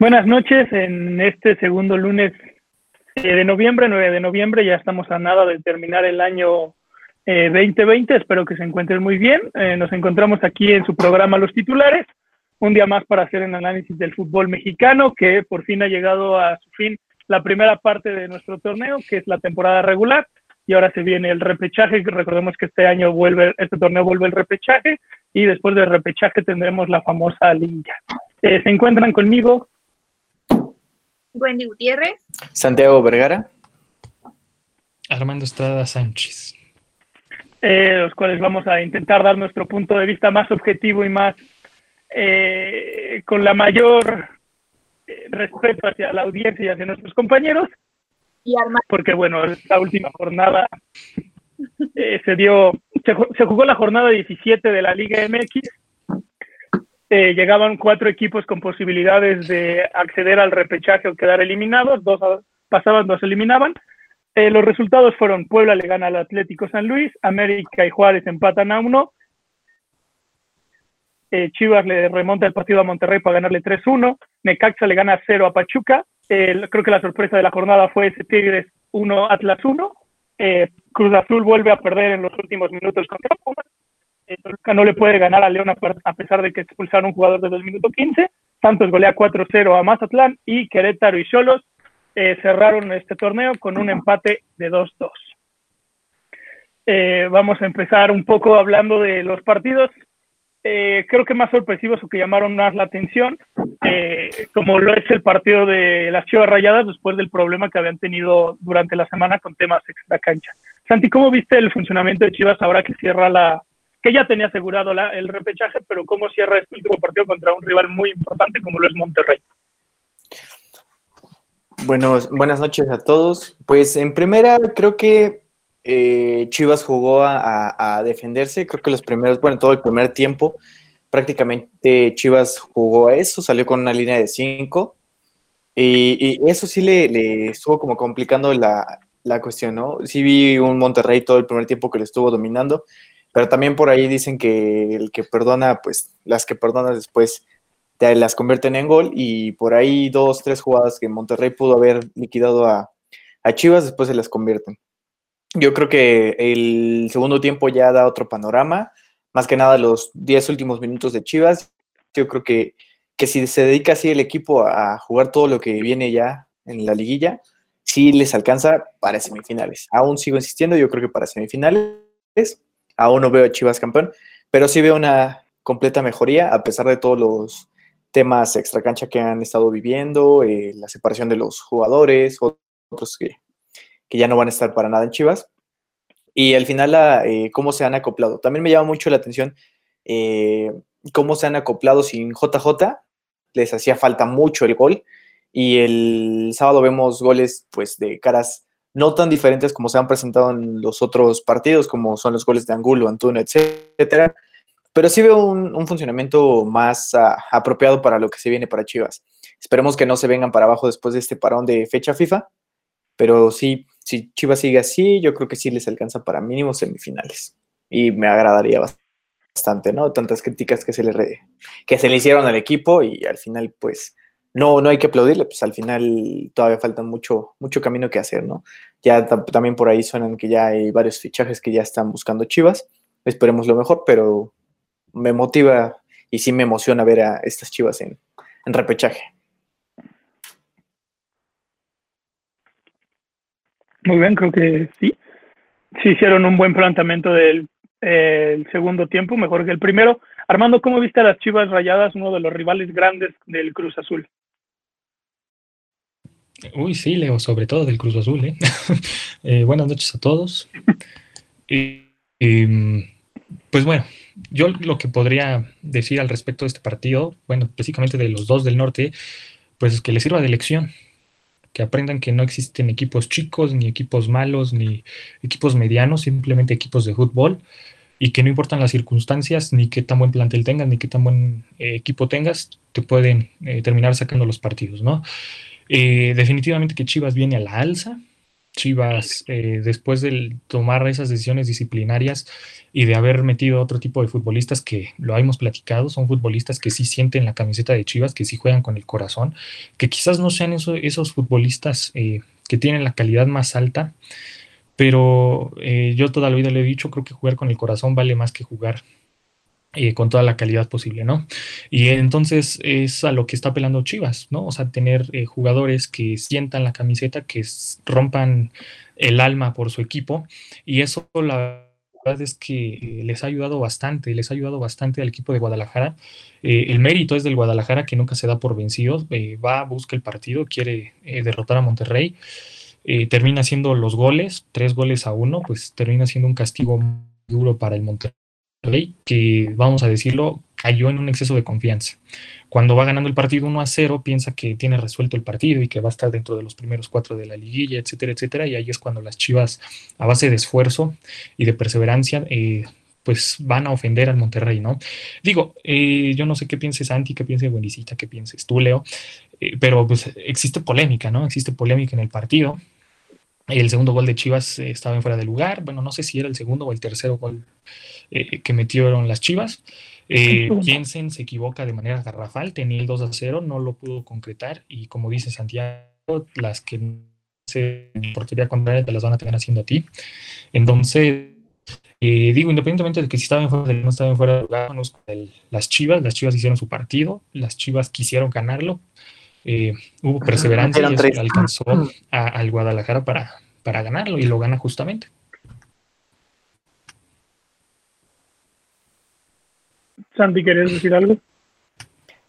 Buenas noches, en este segundo lunes eh, de noviembre, 9 de noviembre, ya estamos a nada de terminar el año 2020, eh, espero que se encuentren muy bien. Eh, nos encontramos aquí en su programa Los Titulares, un día más para hacer un análisis del fútbol mexicano, que por fin ha llegado a su fin la primera parte de nuestro torneo, que es la temporada regular, y ahora se viene el repechaje, recordemos que este año vuelve, este torneo vuelve el repechaje, y después del repechaje tendremos la famosa liga. se encuentran conmigo Wendy Gutiérrez. Santiago Vergara. Armando Estrada Sánchez. Eh, los cuales vamos a intentar dar nuestro punto de vista más objetivo y más eh, con la mayor eh, respeto hacia la audiencia y hacia nuestros compañeros. Y Porque bueno, esta última jornada se dio, se jugó la jornada 17 de la Liga MX eh, llegaban cuatro equipos con posibilidades de acceder al repechaje o quedar eliminados, dos pasaban, dos eliminaban. Eh, los resultados fueron Puebla le gana al Atlético San Luis, América y Juárez empatan a uno, eh, Chivas le remonta el partido a Monterrey para ganarle 3-1, Necaxa le gana 0 a Pachuca, creo que la sorpresa de la jornada fue ese Tigres 1, Atlas 1, Cruz Azul vuelve a perder en los últimos minutos contra Pumas, eh, no le puede ganar a León a pesar de que expulsaron un jugador desde el minuto 15. Santos golea 4-0 a Mazatlán y Querétaro y Cholos eh, cerraron este torneo con un empate de 2-2. Eh, vamos a empezar un poco hablando de los partidos. creo que más sorpresivos o que llamaron más la atención, como lo es el partido de las Chivas Rayadas después del problema que habían tenido durante la semana con temas extra cancha. Santi, ¿cómo viste el funcionamiento de Chivas ahora que cierra la, que ya tenía asegurado el repechaje, pero cómo cierra este último partido contra un rival muy importante como lo es Monterrey. Bueno, buenas noches a todos. Pues en primera creo que eh, Chivas jugó a, defenderse, creo que los primeros, bueno, todo el primer tiempo prácticamente Chivas jugó a eso, salió con una línea de cinco y, eso sí le, estuvo como complicando la, la cuestión, ¿no? Sí vi un Monterrey todo el primer tiempo que le estuvo dominando, pero también por ahí dicen que el que perdona, pues las que perdonas después te las convierten en gol y por ahí dos, tres jugadas que Monterrey pudo haber liquidado a, Chivas, después se las convierten. Yo creo que el segundo tiempo ya da otro panorama, más que nada los diez últimos minutos de Chivas. Yo creo que, que si se dedica así el equipo a jugar todo lo que viene ya en la liguilla, sí les alcanza para semifinales. Aún sigo insistiendo, yo creo que para semifinales Aún no veo a Chivas campeón, pero sí veo una completa mejoría a pesar de todos los temas extra cancha que han estado viviendo, eh, la separación de los jugadores, otros que, ya no van a estar para nada en Chivas. Y al final, eh, cómo se han acoplado. También me llama mucho la atención eh, cómo se han acoplado sin JJ. Les hacía falta mucho el gol. Y el sábado vemos goles pues de caras no tan diferentes como se han presentado en los otros partidos, como son los goles de Angulo, Antuno, etcétera. Pero sí veo un, funcionamiento más ah, apropiado para lo que se viene para Chivas. Esperemos que no se vengan para abajo después de este parón de fecha FIFA. Pero sí, si Chivas sigue así, yo creo que sí les alcanza para mínimo semifinales. Y me agradaría bastante, ¿no? Tantas críticas que se le, que se le hicieron al equipo y al final, pues, no, no hay que aplaudirle, pues al final todavía falta mucho, mucho camino que hacer, ¿no? Ya también por ahí suenan que ya hay varios fichajes que ya están buscando Chivas. Esperemos lo mejor, pero me motiva y sí me emociona ver a estas Chivas en, repechaje. Muy bien, creo que sí. Sí hicieron un buen planteamiento del segundo tiempo, mejor que el primero. Armando, ¿cómo viste a las Chivas Rayadas, uno de los rivales grandes del Cruz Azul? Uy, sí, Leo, sobre todo del Cruz Azul. ¿eh? eh buenas noches a todos. Y, pues bueno, yo lo que podría decir al respecto de este partido, bueno, específicamente de los dos del norte, pues es que les sirva de lección, que aprendan que no existen equipos chicos, ni equipos malos, ni equipos medianos, simplemente equipos de fútbol, y que no importan las circunstancias, ni qué tan buen plantel tengas, ni qué tan buen eh, equipo tengas, te pueden eh, terminar sacando los partidos, ¿no? Eh, definitivamente que Chivas viene a la alza. Chivas, eh, después de tomar esas decisiones disciplinarias y de haber metido otro tipo de futbolistas que lo hemos platicado, son futbolistas que sí sienten la camiseta de Chivas, que sí juegan con el corazón, que quizás no sean esos futbolistas eh, que tienen la calidad más alta, pero eh, yo toda la vida le he dicho, creo que jugar con el corazón vale más que jugar eh, con toda la calidad posible, ¿no? Y entonces es a lo que está apelando Chivas, ¿no? O sea, tener eh, jugadores que sientan la camiseta, que rompan el alma por su equipo, y eso la verdad es que les ha ayudado bastante, les ha ayudado bastante al equipo de Guadalajara. Eh, el mérito es del Guadalajara que nunca se da por vencido, va, busca el partido, quiere derrotar a Monterrey. termina haciendo los goles, tres goles a uno, pues termina siendo un castigo duro para el Monterrey que, vamos a decirlo, cayó en un exceso de confianza. Cuando va ganando el partido 1 a 0, piensa que tiene resuelto el partido y que va a estar dentro de los primeros cuatro de la liguilla, etcétera, etcétera. Y ahí es cuando las Chivas, a base de esfuerzo y de perseverancia, eh, pues van a ofender al Monterrey, ¿no? Digo, eh, yo no sé qué pienses Santi, qué piense Buenicita, qué pienses tú, Leo, eh, pero pues existe polémica, ¿no? Existe polémica en el partido. El segundo gol de Chivas estaba en fuera de lugar. Bueno, no sé si era el segundo o el tercero gol eh, que metieron las Chivas. Eh, Jensen se equivoca de manera garrafal, tenía el 2 a 0, no lo pudo concretar y como dice Santiago, las que se portería contraria te las van a tener haciendo a ti. Entonces, eh, digo, independientemente de que si estaban fuera de no estaban fuera de lugar, las Chivas, las Chivas hicieron su partido, las Chivas quisieron ganarlo, eh, hubo perseverancia y alcanzó al Guadalajara para, para ganarlo y lo gana justamente. Santi, ¿querías decir algo?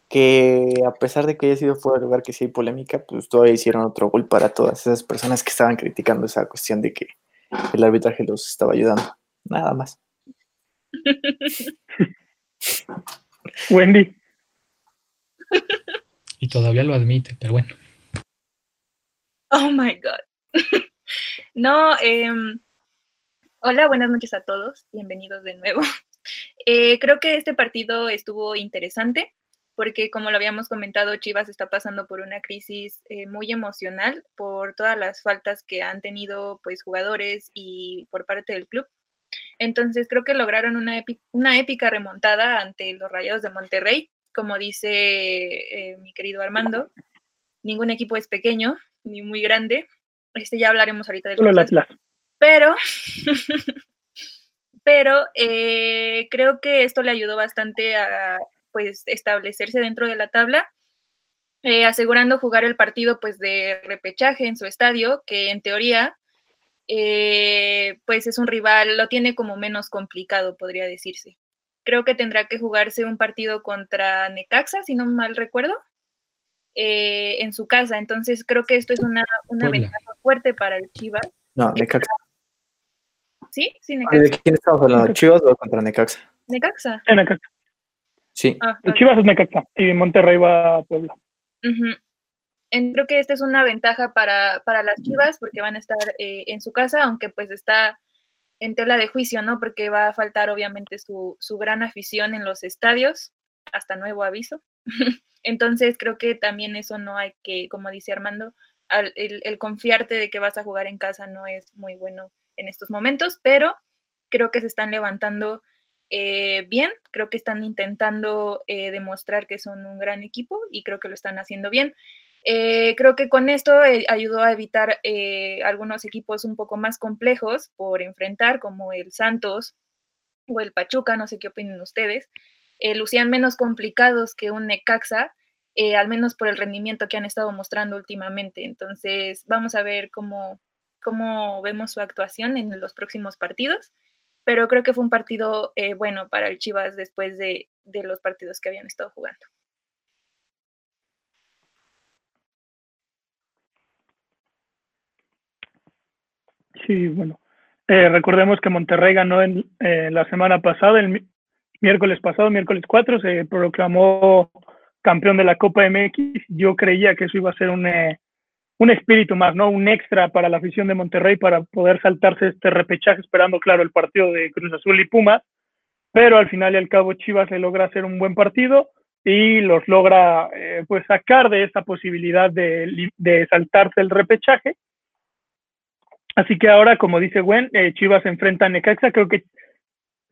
Que a pesar de que haya sido fuera de lugar, que sí hay polémica, pues todavía hicieron otro gol para todas esas personas que estaban criticando esa cuestión de que el arbitraje los estaba ayudando. Nada más. Wendy. Y todavía lo admite, pero bueno. Oh my God. no, eh, hola, buenas noches a todos. Bienvenidos de nuevo. Eh, creo que este partido estuvo interesante porque como lo habíamos comentado, Chivas está pasando por una crisis eh, muy emocional por todas las faltas que han tenido pues jugadores y por parte del club. Entonces creo que lograron una, una épica remontada ante los Rayados de Monterrey. Como dice eh, mi querido Armando, ningún equipo es pequeño ni muy grande. Este ya hablaremos ahorita del Solo Pero pero eh, creo que esto le ayudó bastante a pues establecerse dentro de la tabla, eh, asegurando jugar el partido pues de repechaje en su estadio, que en teoría eh, pues es un rival, lo tiene como menos complicado, podría decirse. Creo que tendrá que jugarse un partido contra Necaxa, si no mal recuerdo, en su casa. Entonces creo que esto es una, una ventaja fuerte para el Chivas. No, Necaxa. ¿Sí? Sí, Necaxa. ¿De quién estamos hablando? ¿Chivas o contra Necaxa? Necaxa. En Necaxa. Sí. Ah, Chivas es Necaxa y Monterrey va a Puebla. creo que esta es una ventaja para, las Chivas porque van a estar eh, en su casa, aunque pues está en tela de juicio, ¿no? Porque va a faltar obviamente su, gran afición en los estadios, hasta nuevo aviso. Entonces creo que también eso no hay que, como dice Armando, el, confiarte de que vas a jugar en casa no es muy bueno en estos momentos, pero creo que se están levantando eh, bien, creo que están intentando eh, demostrar que son un gran equipo y creo que lo están haciendo bien. Eh, creo que con esto ayudó a evitar algunos equipos un poco más complejos por enfrentar, como el Santos o el Pachuca, no sé qué opinan ustedes, lucían menos complicados que un Necaxa, al menos por el rendimiento que han estado mostrando últimamente. Entonces, vamos a ver cómo, cómo vemos su actuación en los próximos partidos, pero creo que fue un partido eh, bueno para el Chivas después de, los partidos que habían estado jugando. Sí, bueno. Eh, recordemos que Monterrey ganó en, eh, la semana pasada, el miércoles pasado, miércoles 4, se proclamó campeón de la Copa MX. Yo creía que eso iba a ser un, un espíritu más, ¿no? Un extra para la afición de Monterrey para poder saltarse este repechaje, esperando, claro, el partido de Cruz Azul y Pumas, pero al final y al cabo Chivas se logra hacer un buen partido y los logra eh, pues sacar de esa posibilidad de, de saltarse el repechaje. Así que ahora, como dice Gwen, eh, Chivas enfrenta a Necaxa. Creo que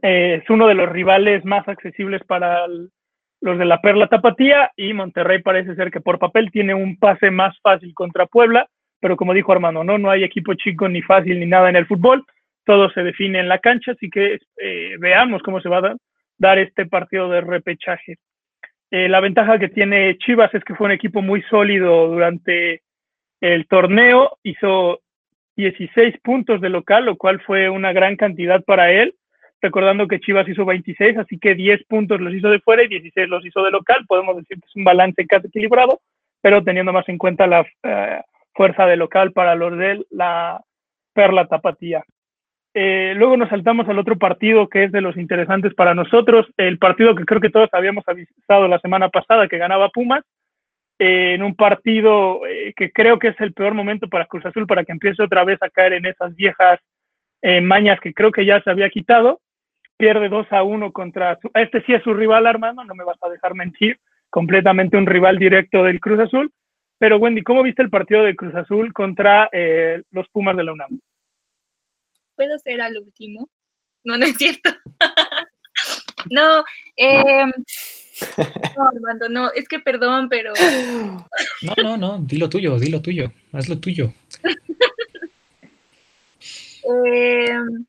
eh, es uno de los rivales más accesibles para los de la Perla Tapatía y Monterrey parece ser que por papel tiene un pase más fácil contra Puebla, pero como dijo Armando, no, no hay equipo chico ni fácil ni nada en el fútbol, todo se define en la cancha, así que eh, veamos cómo se va a dar este partido de repechaje. la ventaja que tiene Chivas es que fue un equipo muy sólido durante el torneo, hizo 16 puntos de local, lo cual fue una gran cantidad para él, recordando que Chivas hizo 26, así que 10 puntos los hizo de fuera y 16 los hizo de local, podemos decir que es un balance casi equilibrado, pero teniendo más en cuenta la eh, fuerza de local para los de la Perla Tapatía. Eh, luego nos saltamos al otro partido que es de los interesantes para nosotros, el partido que creo que todos habíamos avisado la semana pasada que ganaba Pumas, en un partido eh, que creo que es el peor momento para Cruz Azul para que empiece otra vez a caer en esas viejas eh, mañas que creo que ya se había quitado. Pierde 2 a 1 contra. Este sí es su rival, hermano, no me vas a dejar mentir. Completamente un rival directo del Cruz Azul. Pero, Wendy, ¿cómo viste el partido de Cruz Azul contra eh, los Pumas de la UNAM? ¿Puedo ser al último? No, no es cierto. no, eh, Armando, no, es que perdón, pero. No, no, no, dilo tuyo, dilo tuyo, haz lo tuyo. Em,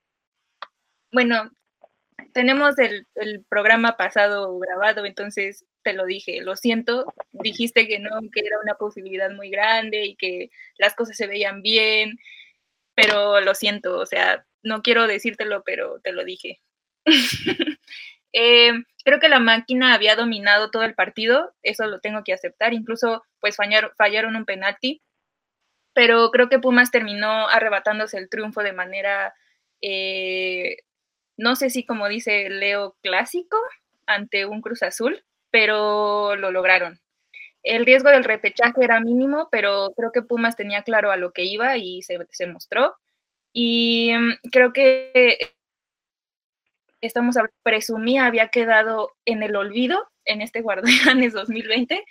bueno, tenemos el, programa pasado grabado, entonces te lo dije, lo siento, dijiste que no, que era una posibilidad muy grande y que las cosas se veían bien, pero lo siento, o sea, no quiero decírtelo, pero te lo dije. Eh, creo que la máquina había dominado todo el partido, eso lo tengo que aceptar, incluso pues fallaron, un penalti, pero creo que Pumas terminó arrebatándose el triunfo de manera, eh, no sé si como dice Leo, clásico ante un Cruz Azul, pero lo lograron. El riesgo del repechaje era mínimo, pero creo que Pumas tenía claro a lo que iba y se, se mostró. Y mm, creo que estamos a presumía había quedado en el olvido en este Guardianes 2020,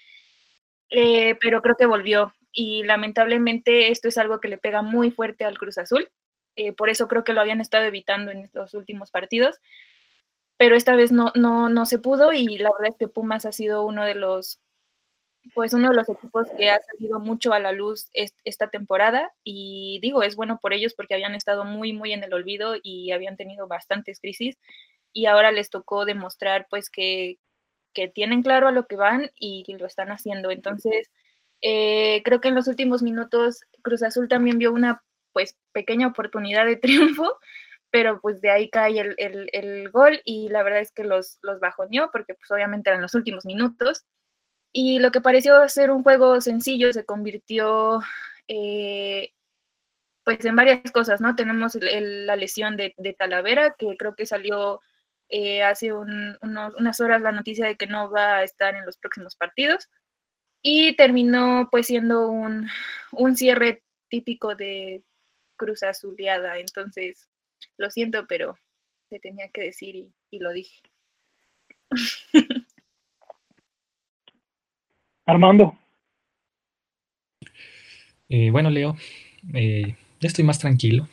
eh, pero creo que volvió. Y lamentablemente esto es algo que le pega muy fuerte al Cruz Azul, eh, por eso creo que lo habían estado evitando en estos últimos partidos, pero esta vez no, no, no se pudo y la verdad es que Pumas ha sido uno de los pues uno de los equipos que ha salido mucho a la luz esta temporada y digo, es bueno por ellos porque habían estado muy, muy en el olvido y habían tenido bastantes crisis y ahora les tocó demostrar pues que, tienen claro a lo que van y que lo están haciendo. Entonces, eh, creo que en los últimos minutos Cruz Azul también vio una pues pequeña oportunidad de triunfo, pero pues de ahí cae el, gol y la verdad es que los, los bajoneó porque pues obviamente eran los últimos minutos y lo que pareció ser un juego sencillo se convirtió eh, pues en varias cosas, ¿no? Tenemos la lesión de, Talavera, que creo que salió eh, hace unas horas la noticia de que no va a estar en los próximos partidos. Y terminó pues siendo un, cierre típico de Cruz Azuleada. Entonces, lo siento, pero se tenía que decir y lo dije. Armando. Eh, bueno, Leo, eh, ya estoy más tranquilo.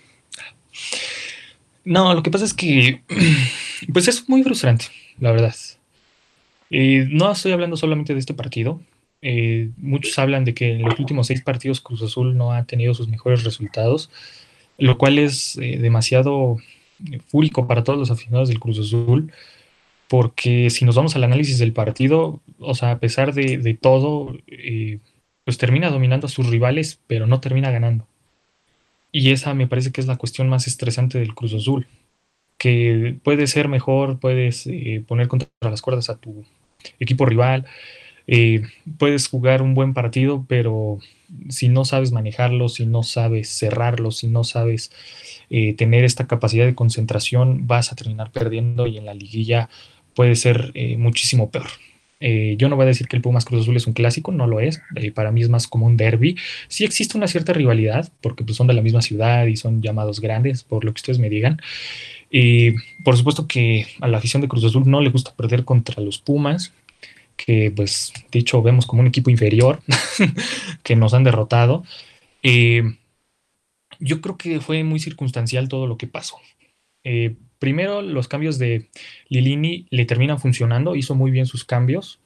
No, lo que pasa es que, pues es muy frustrante, la verdad. Eh, no estoy hablando solamente de este partido. muchos hablan de que en los últimos seis partidos Cruz Azul no ha tenido sus mejores resultados, lo cual es demasiado fúrico para todos los aficionados del Cruz Azul porque si nos vamos al análisis del partido, o sea, a pesar de, todo, eh, pues termina dominando a sus rivales, pero no termina ganando. Y esa me parece que es la cuestión más estresante del Cruz Azul, que puede ser mejor, puedes eh, poner contra las cuerdas a tu equipo rival, eh, puedes jugar un buen partido, pero si no sabes manejarlo, si no sabes cerrarlo, si no sabes tener esta capacidad de concentración, vas a terminar perdiendo y en la liguilla puede ser eh, muchísimo peor. Eh, yo no voy a decir que el Pumas Cruz Azul es un clásico, no lo es. Eh, para mí es más como un derby. Sí existe una cierta rivalidad, porque pues, son de la misma ciudad y son llamados grandes, por lo que ustedes me digan. Y por supuesto que a la afición de Cruz Azul no le gusta perder contra los Pumas, que pues dicho vemos como un equipo inferior, que nos han derrotado. yo creo que fue muy circunstancial todo lo que pasó. Eh, primero, los cambios de Lilini le terminan funcionando, hizo muy bien sus cambios.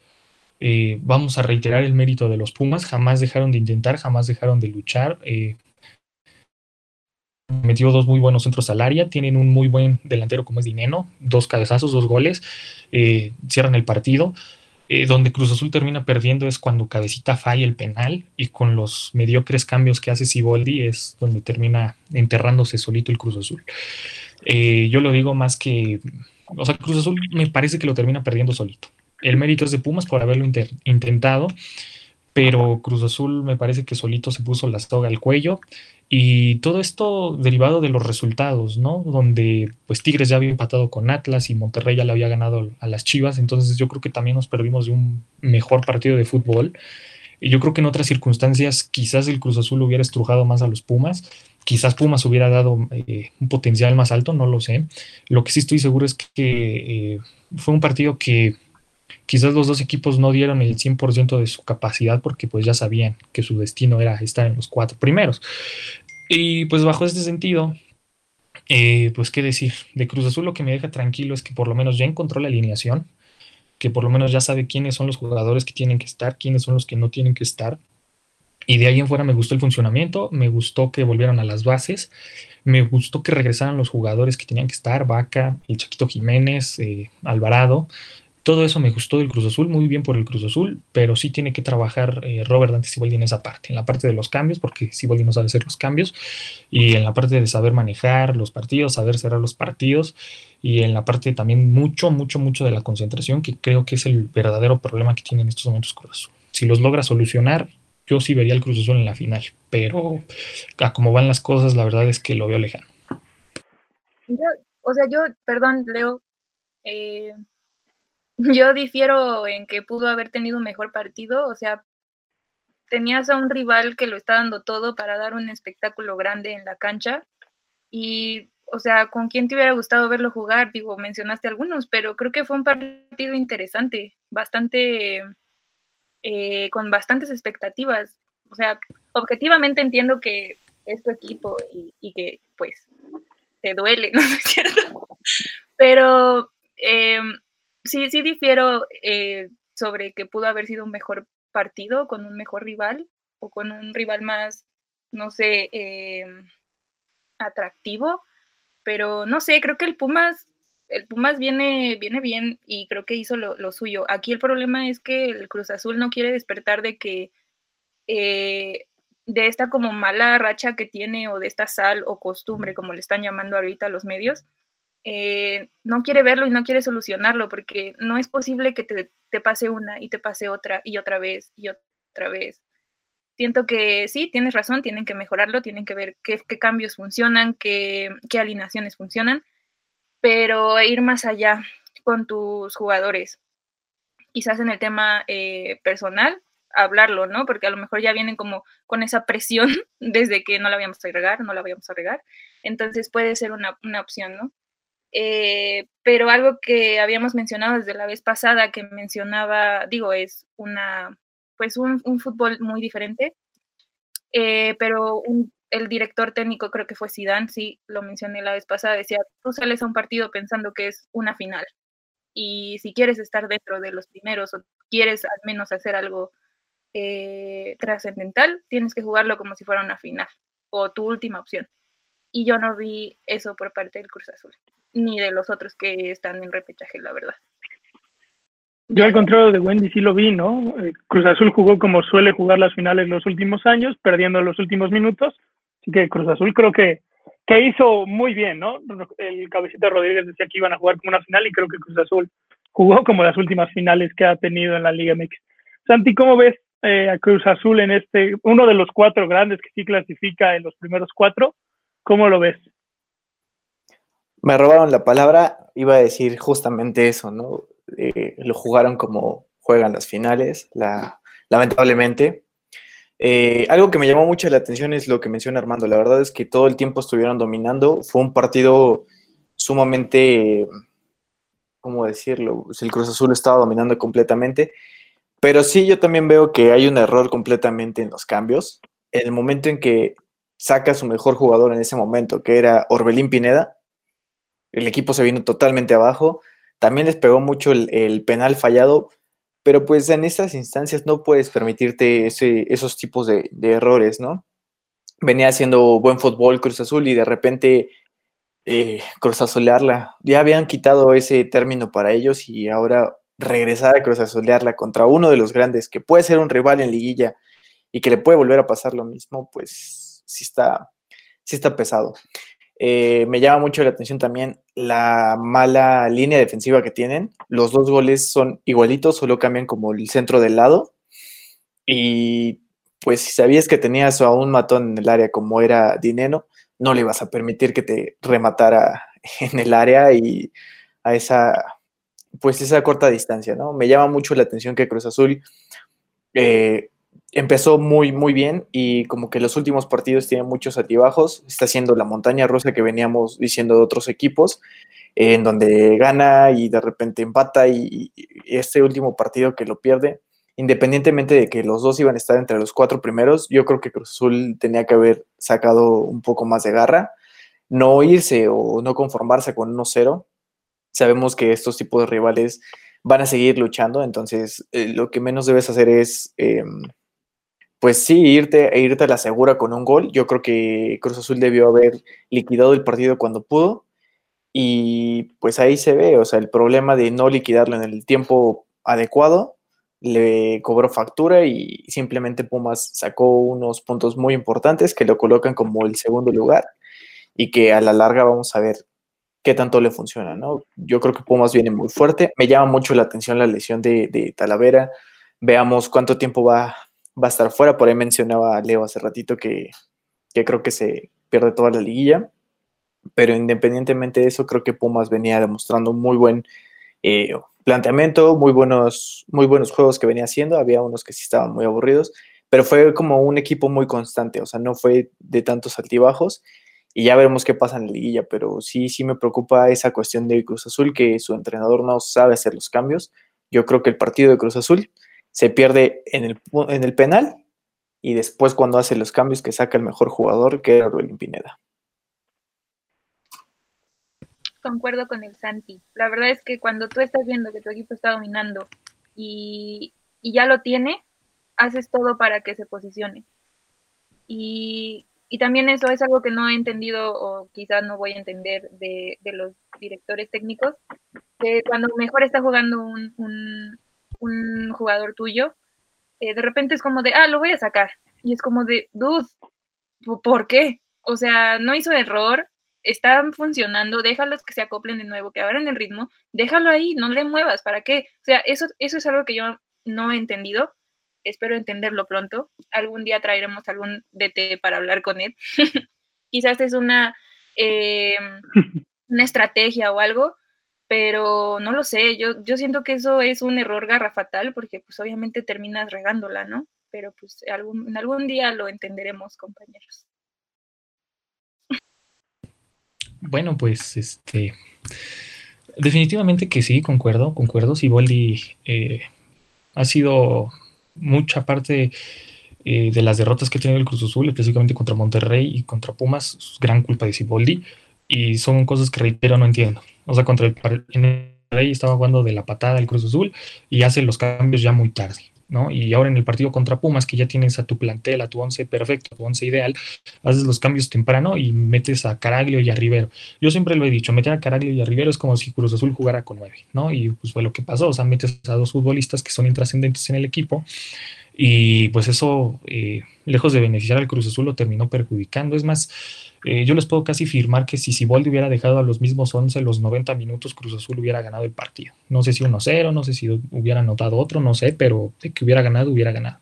Eh, vamos a reiterar el mérito de los Pumas, jamás dejaron de intentar, jamás dejaron de luchar. Eh, metió dos muy buenos centros al área, tienen un muy buen delantero como es Dineno, dos cabezazos, dos goles, cierran el partido. donde Cruz Azul termina perdiendo es cuando Cabecita falla el penal y con los mediocres cambios que hace Siboldi es donde termina enterrándose solito el Cruz Azul. Eh, yo lo digo más que, o sea, Cruz Azul me parece que lo termina perdiendo solito. El mérito es de Pumas por haberlo intentado, pero Cruz Azul me parece que solito se puso la soga al cuello y todo esto derivado de los resultados, ¿no? Donde pues Tigres ya había empatado con Atlas y Monterrey ya le había ganado a las Chivas, entonces yo creo que también nos perdimos de un mejor partido de fútbol. Yo creo que en otras circunstancias quizás el Cruz Azul hubiera estrujado más a los Pumas, Quizás Pumas hubiera dado eh, un potencial más alto, no lo sé. Lo que sí estoy seguro es que eh, fue un partido que quizás los dos equipos no dieron el 100% de su capacidad porque pues ya sabían que su destino era estar en los cuatro primeros. Y pues bajo este sentido, eh, pues qué decir, de Cruz Azul lo que me deja tranquilo es que por lo menos ya encontró la alineación, que por lo menos ya sabe quiénes son los jugadores que tienen que estar, quiénes son los que no tienen que estar y de ahí en fuera me gustó el funcionamiento, me gustó que volvieran a las bases, me gustó que regresaran los jugadores que tenían que estar, Vaca, el Chaquito Jiménez, eh, Alvarado. Todo eso me gustó del Cruz Azul, muy bien por el Cruz Azul, pero sí tiene que trabajar eh, Robert Dante Siboldi en esa parte, en la parte de los cambios, porque Siboldi no sabe hacer los cambios, y en la parte de saber manejar los partidos, saber cerrar los partidos, y en la parte también mucho, mucho, mucho de la concentración, que creo que es el verdadero problema que tiene en estos momentos Cruz Azul. Si los logra solucionar, yo sí vería el Cruz Azul en la final, pero a como van las cosas, la verdad es que lo veo lejano. o sea, yo, perdón, Leo, eh, yo difiero en que pudo haber tenido un mejor partido, o sea, tenías a un rival que lo está dando todo para dar un espectáculo grande en la cancha y, o sea, ¿con quién te hubiera gustado verlo jugar? Digo, mencionaste algunos, pero creo que fue un partido interesante, bastante eh, con bastantes expectativas. O sea, objetivamente entiendo que es tu equipo y, que pues te duele, ¿no es cierto? Pero eh, sí, sí difiero eh, sobre que pudo haber sido un mejor partido con un mejor rival o con un rival más, no sé, atractivo. Pero no sé, creo que el Pumas el Pumas viene, viene bien y creo que hizo lo, suyo. Aquí el problema es que el Cruz Azul no quiere despertar de que eh, de esta como mala racha que tiene o de esta sal o costumbre, como le están llamando ahorita los medios, eh, no quiere verlo y no quiere solucionarlo porque no es posible que te, te, pase una y te pase otra y otra vez y otra vez. Siento que sí, tienes razón, tienen que mejorarlo, tienen que ver qué, cambios funcionan, qué, qué alineaciones funcionan pero ir más allá con tus jugadores. Quizás en el tema eh, personal, hablarlo, ¿no? Porque a lo mejor ya vienen como con esa presión desde que no la habíamos a regar, no la habíamos a regar. Entonces puede ser una, opción, ¿no? Eh, pero algo que habíamos mencionado desde la vez pasada, que mencionaba, digo, es una, pues un, fútbol muy diferente, eh, pero un, el director técnico, creo que fue Zidane, sí, lo mencioné la vez pasada, decía, tú sales a un partido pensando que es una final. Y si quieres estar dentro de los primeros o quieres al menos hacer algo eh, trascendental, tienes que jugarlo como si fuera una final o tu última opción. Y yo no vi eso por parte del Cruz Azul, ni de los otros que están en repechaje, la verdad. Yo al contrario de Wendy sí lo vi, ¿no? Eh, Cruz Azul jugó como suele jugar las finales los últimos años, perdiendo los últimos minutos, que Cruz Azul creo que, que hizo muy bien, ¿no? El cabecita Rodríguez decía que iban a jugar como una final y creo que Cruz Azul jugó como las últimas finales que ha tenido en la Liga MX. Santi, ¿cómo ves eh, a Cruz Azul en este, uno de los cuatro grandes que sí clasifica en los primeros cuatro? ¿Cómo lo ves? Me robaron la palabra, iba a decir justamente eso, ¿no? Eh, lo jugaron como juegan las finales, la, lamentablemente. Eh, algo que me llamó mucho la atención es lo que menciona Armando. La verdad es que todo el tiempo estuvieron dominando. Fue un partido sumamente, ¿cómo decirlo? El Cruz Azul estaba dominando completamente. Pero sí, yo también veo que hay un error completamente en los cambios. En el momento en que saca a su mejor jugador en ese momento, que era Orbelín Pineda. El equipo se vino totalmente abajo. También les pegó mucho el, penal fallado, pero pues en estas instancias no puedes permitirte esos tipos de, errores, ¿no? Venía haciendo buen fútbol Cruz Azul y de repente eh, Cruz Azulearla. Ya habían quitado ese término para ellos y ahora regresar a Cruz Azulearla contra uno de los grandes que puede ser un rival en liguilla y que le puede volver a pasar lo mismo, pues sí está, sí está pesado. Eh, me llama mucho la atención también la mala línea defensiva que tienen. Los dos goles son igualitos, solo cambian como el centro del lado. Y pues si sabías que tenías a un matón en el área como era Dineno, no le ibas a permitir que te rematara en el área y a esa, pues esa corta distancia, ¿no? Me llama mucho la atención que Cruz Azul eh, empezó muy, muy bien y como que los últimos partidos tienen muchos altibajos. Está siendo la montaña rusa que veníamos diciendo de otros equipos, en donde gana y de repente empata y, este último partido que lo pierde, independientemente de que los dos iban a estar entre los cuatro primeros, yo creo que Cruz Azul tenía que haber sacado un poco más de garra, no irse o no conformarse con 1-0. Sabemos que estos tipos de rivales van a seguir luchando, entonces eh, lo que menos debes hacer es... Em, pues sí, irte, e irte a la segura con un gol. Yo creo que Cruz Azul debió haber liquidado el partido cuando pudo. Y pues ahí se ve, o sea, el problema de no liquidarlo en el tiempo adecuado le cobró factura y simplemente Pumas sacó unos puntos muy importantes que lo colocan como el segundo lugar y que a la larga vamos a ver qué tanto le funciona, ¿no? Yo creo que Pumas viene muy fuerte. Me llama mucho la atención la lesión de, de Talavera. Veamos cuánto tiempo va va a estar fuera. Por ahí mencionaba Leo hace ratito que, creo que se pierde toda la liguilla. Pero independientemente de eso, creo que Pumas venía demostrando muy buen eh, planteamiento, muy buenos, muy buenos juegos que venía haciendo. Había unos que sí estaban muy aburridos, pero fue como un equipo muy constante, o sea, no fue de tantos altibajos. Y ya veremos qué pasa en la liguilla, pero sí, sí me preocupa esa cuestión de Cruz Azul, que su entrenador no sabe hacer los cambios. Yo creo que el partido de Cruz Azul se pierde en el, en el penal y después cuando hace los cambios que saca el mejor jugador, que era Rubén Pineda. Concuerdo con el Santi. La verdad es que cuando tú estás viendo que tu equipo está dominando y, ya lo tiene, haces todo para que se posicione. Y, también eso es algo que no he entendido o quizás no voy a entender de, los directores técnicos, que cuando mejor está jugando un jugador tuyo, eh, de repente es como de, ah, lo voy a sacar. Y es como de, dude, ¿por qué? O sea, no hizo error, están funcionando, déjalos que se acoplen de nuevo, que abran el ritmo, déjalo ahí, no le muevas, ¿para qué? O sea, eso, eso es algo que yo no he entendido, espero entenderlo pronto. Algún día traeremos algún DT para hablar con él. Quizás es una, eh, una estrategia o algo, pero no lo sé, yo, yo siento que eso es un error garrafatal porque pues obviamente terminas regándola, ¿no? Pero pues algún, algún día lo entenderemos, compañeros. Bueno, pues este definitivamente que sí, concuerdo, concuerdo. Siboldi eh, ha sido mucha parte eh, de las derrotas que ha tenido el Cruz Azul, específicamente contra Monterrey y contra Pumas, gran culpa de Siboldi, y son cosas que reitero, no entiendo. O sea, contra el, en Rey estaba jugando de la patada el Cruz Azul y hace los cambios ya muy tarde. ¿no? Y ahora en el partido contra Pumas, que ya tienes a tu plantel, a tu once perfecto, a tu once ideal, haces los cambios temprano y metes a Caraglio y a Rivero. Yo siempre lo he dicho, meter a Caraglio y a Rivero es como si Cruz Azul jugara con nueve, ¿no? Y pues fue lo que pasó, o sea, metes a dos futbolistas que son intrascendentes en el equipo y pues eso, eh, lejos de beneficiar al Cruz Azul, lo terminó perjudicando. Es más, eh, yo les puedo casi firmar que si Siboldi hubiera dejado a los mismos 11 los 90 minutos, Cruz Azul hubiera ganado el partido. No sé si 1-0, no sé si hubiera anotado otro, no sé, pero de que hubiera ganado, hubiera ganado.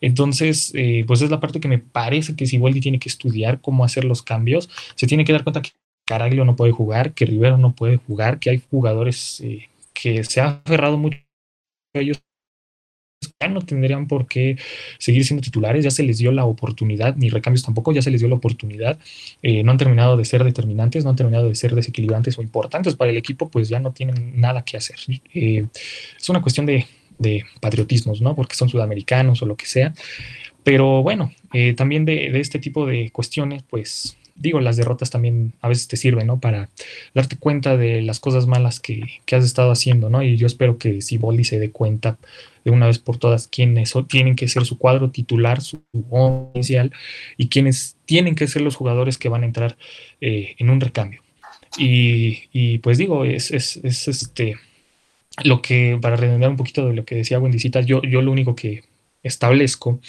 Entonces, eh, pues es la parte que me parece que Siboldi tiene que estudiar cómo hacer los cambios. Se tiene que dar cuenta que Caraglio no puede jugar, que Rivero no puede jugar, que hay jugadores eh, que se han aferrado mucho a ellos ya no tendrían por qué seguir siendo titulares, ya se les dio la oportunidad, ni recambios tampoco, ya se les dio la oportunidad, eh, no han terminado de ser determinantes, no han terminado de ser desequilibrantes o importantes para el equipo, pues ya no tienen nada que hacer. Eh, es una cuestión de, de patriotismos, ¿no? Porque son sudamericanos o lo que sea, Pero bueno, eh, también de, de, este tipo de cuestiones, pues digo, las derrotas también a veces te sirven, ¿no? Para darte cuenta de las cosas malas que, que has estado haciendo, ¿no? Y yo espero que si Boldi se dé cuenta de una vez por todas quiénes tienen que ser su cuadro titular, su inicial, y quiénes tienen que ser los jugadores que van a entrar eh, en un recambio. Y, y pues digo, es, es, es, este lo que, para redondear un poquito de lo que decía Wendicita, yo, yo lo único que establezco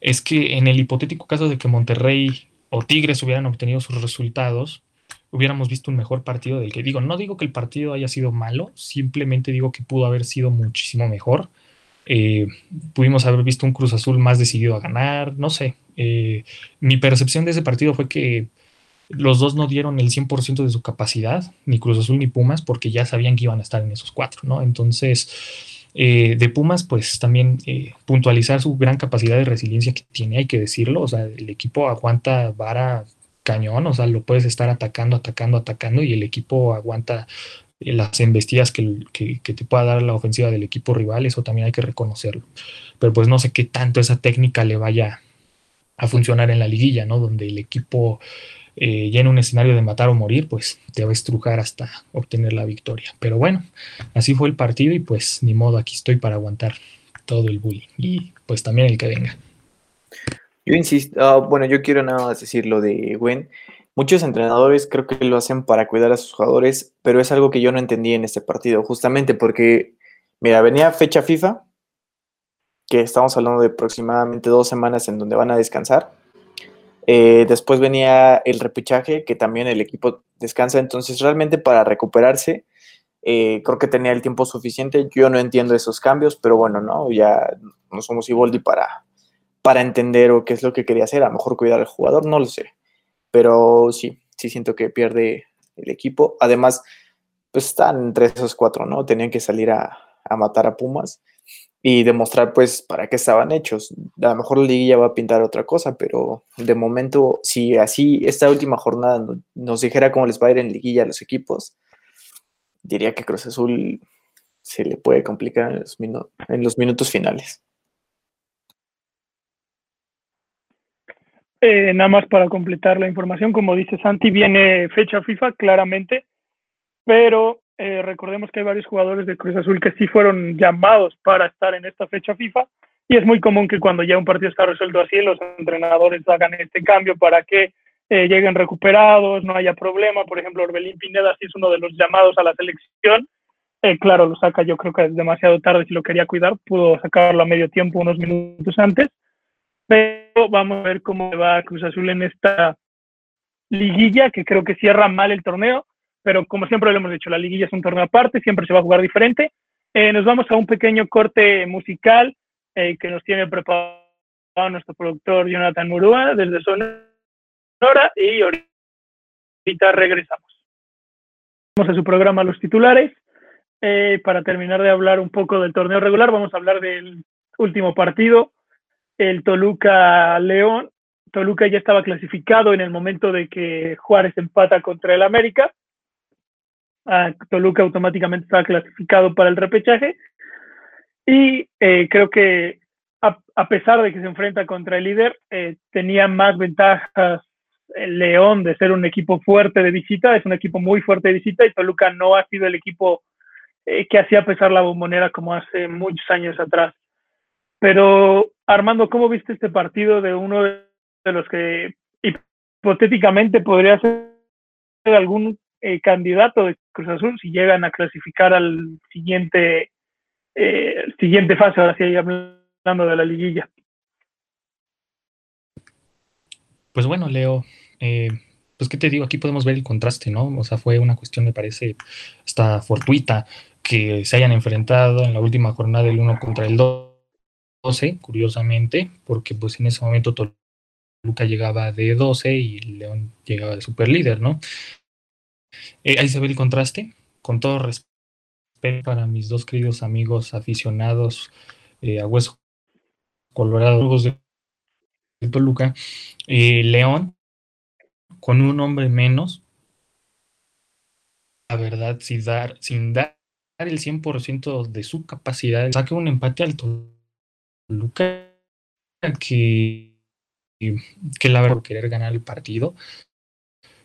es que en el hipotético caso de que Monterrey o Tigres hubieran obtenido sus resultados, hubiéramos visto un mejor partido del que digo. No digo que el partido haya sido malo, simplemente digo que pudo haber sido muchísimo mejor. Eh, pudimos haber visto un Cruz Azul más decidido a ganar, no sé. Eh, mi percepción de ese partido fue que los dos no dieron el 100% de su capacidad, ni Cruz Azul ni Pumas, porque ya sabían que iban a estar en esos cuatro, ¿no? Entonces, eh, de Pumas, pues también puntualizar su gran capacidad de resiliencia que tiene, hay que decirlo, o sea, el equipo aguanta vara cañón, o sea, lo puedes estar atacando, atacando, atacando y el equipo aguanta las embestidas que, que, te pueda dar la ofensiva del equipo rival, eso también hay que reconocerlo. Pero pues no sé qué tanto esa técnica le vaya a funcionar en la liguilla, ¿no? Donde el equipo eh, ya en un escenario de matar o morir, pues te va a estrujar hasta obtener la victoria. Pero bueno, así fue el partido y pues ni modo, aquí estoy para aguantar todo el bullying y pues también el que venga. Yo insisto, uh, bueno, yo quiero nada más decir lo de Gwen. Muchos entrenadores creo que lo hacen para cuidar a sus jugadores, pero es algo que yo no entendí en este partido, justamente porque, mira, venía fecha FIFA, que estamos hablando de aproximadamente dos semanas en donde van a descansar eh, después venía el repechaje, que también el equipo descansa. Entonces, realmente para recuperarse, eh, creo que tenía el tiempo suficiente. Yo no entiendo esos cambios, pero bueno, no, ya no somos Iboldi para, para entender o qué es lo que quería hacer. A lo mejor cuidar al jugador, no lo sé. Pero sí, sí siento que pierde el equipo. Además, pues están entre esos cuatro, ¿no? Tenían que salir a, a matar a Pumas y demostrar pues para qué estaban hechos. A lo mejor la liguilla va a pintar otra cosa, pero de momento, si así esta última jornada nos dijera cómo les va a ir en liguilla a los equipos, diría que Cruz Azul se le puede complicar en los, en los minutos finales. Eh, nada más para completar la información, como dice Santi, viene fecha FIFA claramente, pero eh, recordemos que hay varios jugadores de Cruz Azul que sí fueron llamados para estar en esta fecha FIFA y es muy común que cuando ya un partido está resuelto así, los entrenadores hagan este cambio para que eh, lleguen recuperados, no haya problema. Por ejemplo, Orbelín Pineda sí es uno de los llamados a la selección. Eh, claro, lo saca yo creo que es demasiado tarde si lo quería cuidar, pudo sacarlo a medio tiempo unos minutos antes. Pero vamos a ver cómo va Cruz Azul en esta liguilla, que creo que cierra mal el torneo pero como siempre lo hemos dicho, la liguilla es un torneo aparte, siempre se va a jugar diferente. Eh, nos vamos a un pequeño corte musical eh, que nos tiene preparado nuestro productor Jonathan Murúa desde Sonora y ahorita regresamos. Vamos a su programa Los Titulares. Eh, para terminar de hablar un poco del torneo regular, vamos a hablar del último partido, el Toluca León. Toluca ya estaba clasificado en el momento de que Juárez empata contra el América Toluca automáticamente estaba clasificado para el repechaje. Y eh, creo que a, pesar de que se enfrenta contra el líder, eh, tenía más ventajas el León de ser un equipo fuerte de visita, es un equipo muy fuerte de visita y Toluca no ha sido el equipo eh, que hacía pesar la bombonera como hace muchos años atrás. Pero Armando, ¿cómo viste este partido de uno de los que hipotéticamente podría ser algún eh, candidato de Cruz Azul si llegan a clasificar al siguiente, eh, siguiente fase, ahora sí hablando de la liguilla. Pues bueno, Leo, eh, pues qué te digo, aquí podemos ver el contraste, ¿no? O sea, fue una cuestión, me parece, hasta fortuita que se hayan enfrentado en la última jornada del 1 contra el 12, curiosamente, porque pues en ese momento Toluca llegaba de 12 y León llegaba de super líder, ¿no? Eh, ahí se ve el contraste, con todo respeto para mis dos queridos amigos aficionados eh, a Hueso Colorado de Toluca, eh, León, con un hombre menos, la verdad, sin dar, sin dar el 100% de su capacidad, saque un empate al Toluca que, que la verdad querer ganar el partido.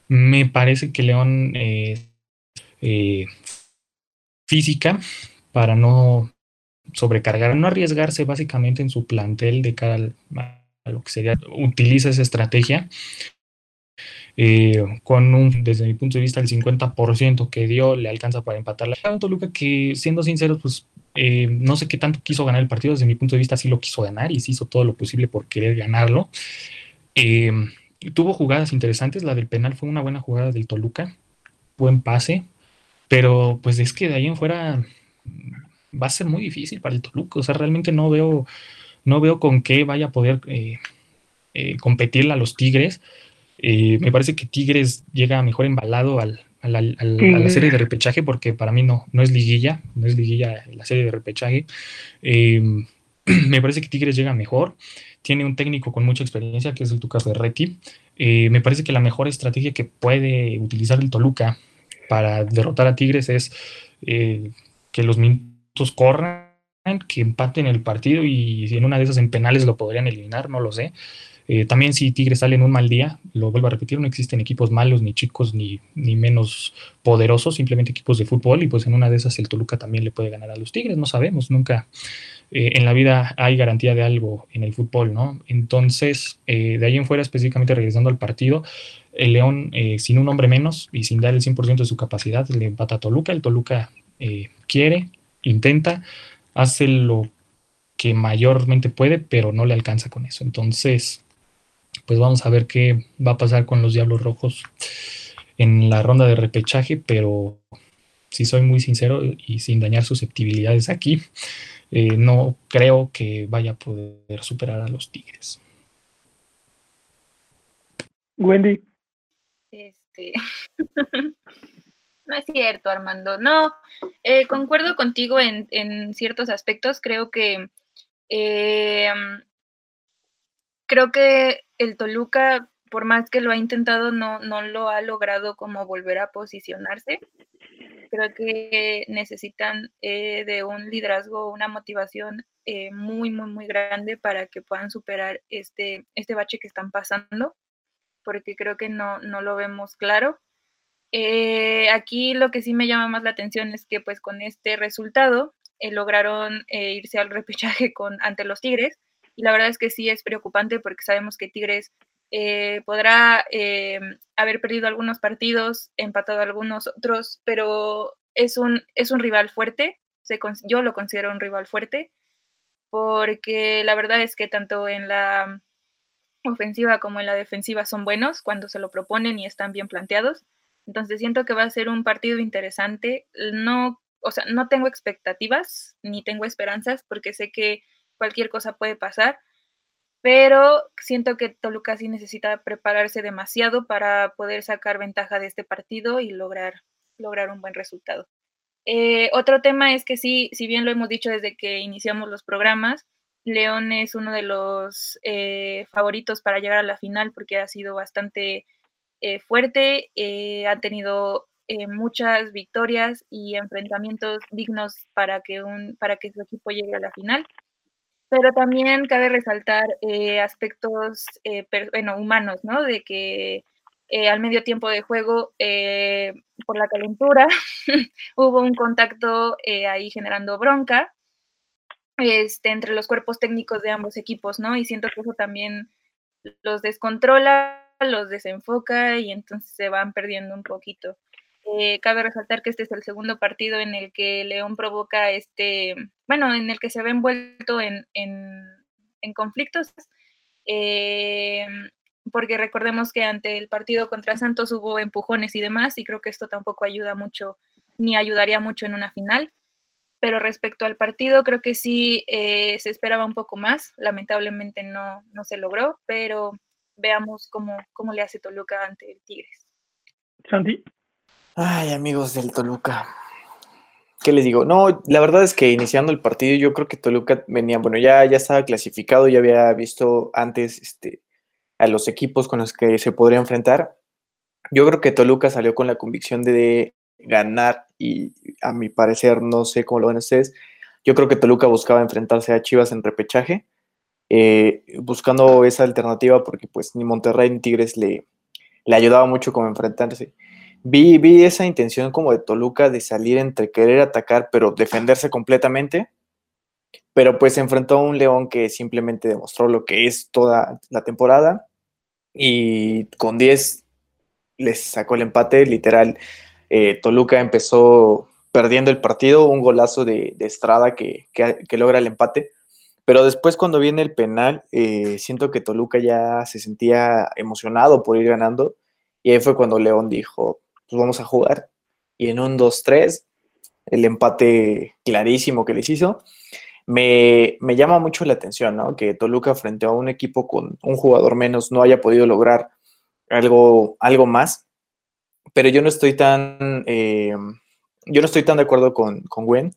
Me parece que León eh, eh, física para no sobrecargar, no arriesgarse básicamente en su plantel de cara a lo que sería, utiliza esa estrategia. Eh, con un, desde mi punto de vista, el 50% que dio le alcanza para empatar la Toluca, que siendo sinceros, pues eh, no sé qué tanto quiso ganar el partido, desde mi punto de vista sí lo quiso ganar y sí hizo todo lo posible por querer ganarlo. Eh, tuvo jugadas interesantes, la del penal fue una buena jugada del Toluca, buen pase, pero pues es que de ahí en fuera va a ser muy difícil para el Toluca. O sea, realmente no veo, no veo con qué vaya a poder eh, eh, competirle a los Tigres. Me parece que Tigres llega mejor embalado al, a, la, serie de repechaje, porque para mí no, no es liguilla, no es liguilla la serie de repechaje. me parece que Tigres llega mejor. Tiene un técnico con mucha experiencia, que es el Tuca Ferretti. me parece que la mejor estrategia que puede utilizar el Toluca para derrotar a Tigres es que los corran, que empaten el partido y en una de esas en penales lo podrían eliminar, no lo sé. Eh, también si Tigres sale en un mal día, lo vuelvo a repetir, no existen equipos malos, ni chicos, ni, ni menos poderosos, simplemente equipos de fútbol y pues en una de esas el Toluca también le puede ganar a los Tigres, no sabemos, nunca eh, en la vida hay garantía de algo en el fútbol, ¿no? Entonces, eh, de ahí en fuera, específicamente regresando al partido, el León, sin un hombre menos y sin dar el 100% de su capacidad, le empata a Toluca, el Toluca quiere, intenta, hace lo que mayormente puede, pero no le alcanza con eso. Entonces, pues vamos a ver qué va a pasar con los Diablos Rojos en la ronda de repechaje, pero si soy muy sincero y sin dañar susceptibilidades aquí, eh, no creo que vaya a poder superar a los Tigres. Wendy. Este. No es cierto, Armando. No, eh, concuerdo contigo en, ciertos aspectos. Creo que eh, creo que el Toluca, por más que lo ha intentado, no, no lo ha logrado como volver a posicionarse. Creo que necesitan eh, de un liderazgo, una motivación muy, muy, muy grande para que puedan superar este, este bache que están pasando, porque creo que no, no lo vemos claro. Eh, aquí lo que sí me llama más la atención es que pues con este resultado eh, lograron eh, irse al repechaje con, ante los Tigres y la verdad es que sí es preocupante porque sabemos que Tigres podrá haber perdido algunos partidos, empatado algunos otros, pero es un, es un rival fuerte, yo lo considero un rival fuerte porque la verdad es que tanto en la ofensiva como en la defensiva son buenos cuando se lo proponen y están bien planteados. Entonces siento que va a ser un partido interesante. No, o sea, no tengo expectativas ni tengo esperanzas porque sé que cualquier cosa puede pasar, pero siento que Toluca sí necesita prepararse demasiado para poder sacar ventaja de este partido y lograr, lograr un buen resultado. Eh, otro tema es que sí, si bien lo hemos dicho desde que iniciamos los programas, León es uno de los eh, favoritos para llegar a la final porque ha sido bastante eh, fuerte, eh, ha tenido eh, muchas victorias y enfrentamientos dignos para que, un, para que su equipo llegue a la final. Pero también cabe resaltar aspectos bueno, humanos, ¿no? De que al medio tiempo de juego, por la calentura, hubo un contacto ahí generando bronca este, entre los cuerpos técnicos de ambos equipos, ¿no? Y siento que eso también los descontrola los desenfoca y entonces se van perdiendo un poquito. Eh, cabe resaltar que este es el segundo partido en el que León provoca este, bueno, en el que se ve envuelto en, conflictos, eh, porque recordemos que ante el partido contra Santos hubo empujones y demás, y creo que esto tampoco ayuda mucho, ni ayudaría mucho en una final. Pero respecto al partido, creo que sí eh, se esperaba un poco más. Lamentablemente no, no se logró, pero veamos cómo, cómo le hace Toluca ante el Tigres. Santi. Ay, amigos del Toluca. ¿Qué les digo? No, la verdad es que iniciando el partido yo creo que Toluca venía, bueno, ya, ya estaba clasificado, ya había visto antes este, a los equipos con los que se podría enfrentar. Yo creo que Toluca salió con la convicción de ganar y a mi parecer, no sé cómo lo ven ustedes, yo creo que Toluca buscaba enfrentarse a Chivas en repechaje eh, buscando esa alternativa porque pues ni Monterrey ni Tigres le, le ayudaba mucho como enfrentarse. Vi, vi esa intención como de Toluca de salir entre querer atacar pero defenderse completamente, pero pues se enfrentó a un León que simplemente demostró lo que es toda la temporada y con 10 les sacó el empate, literal. Eh, Toluca empezó perdiendo el partido, un golazo de, Estrada que, logra el empate. Pero después cuando viene el penal, eh, siento que Toluca ya se sentía emocionado por ir ganando. Y ahí fue cuando León dijo, pues vamos a jugar. Y en un 2-3, el empate clarísimo que les hizo. Me, me, llama mucho la atención, ¿no? Que Toluca frente a un equipo con un jugador menos no haya podido lograr algo, algo más. Pero yo no estoy tan... Eh, yo no estoy tan de acuerdo con, con Gwen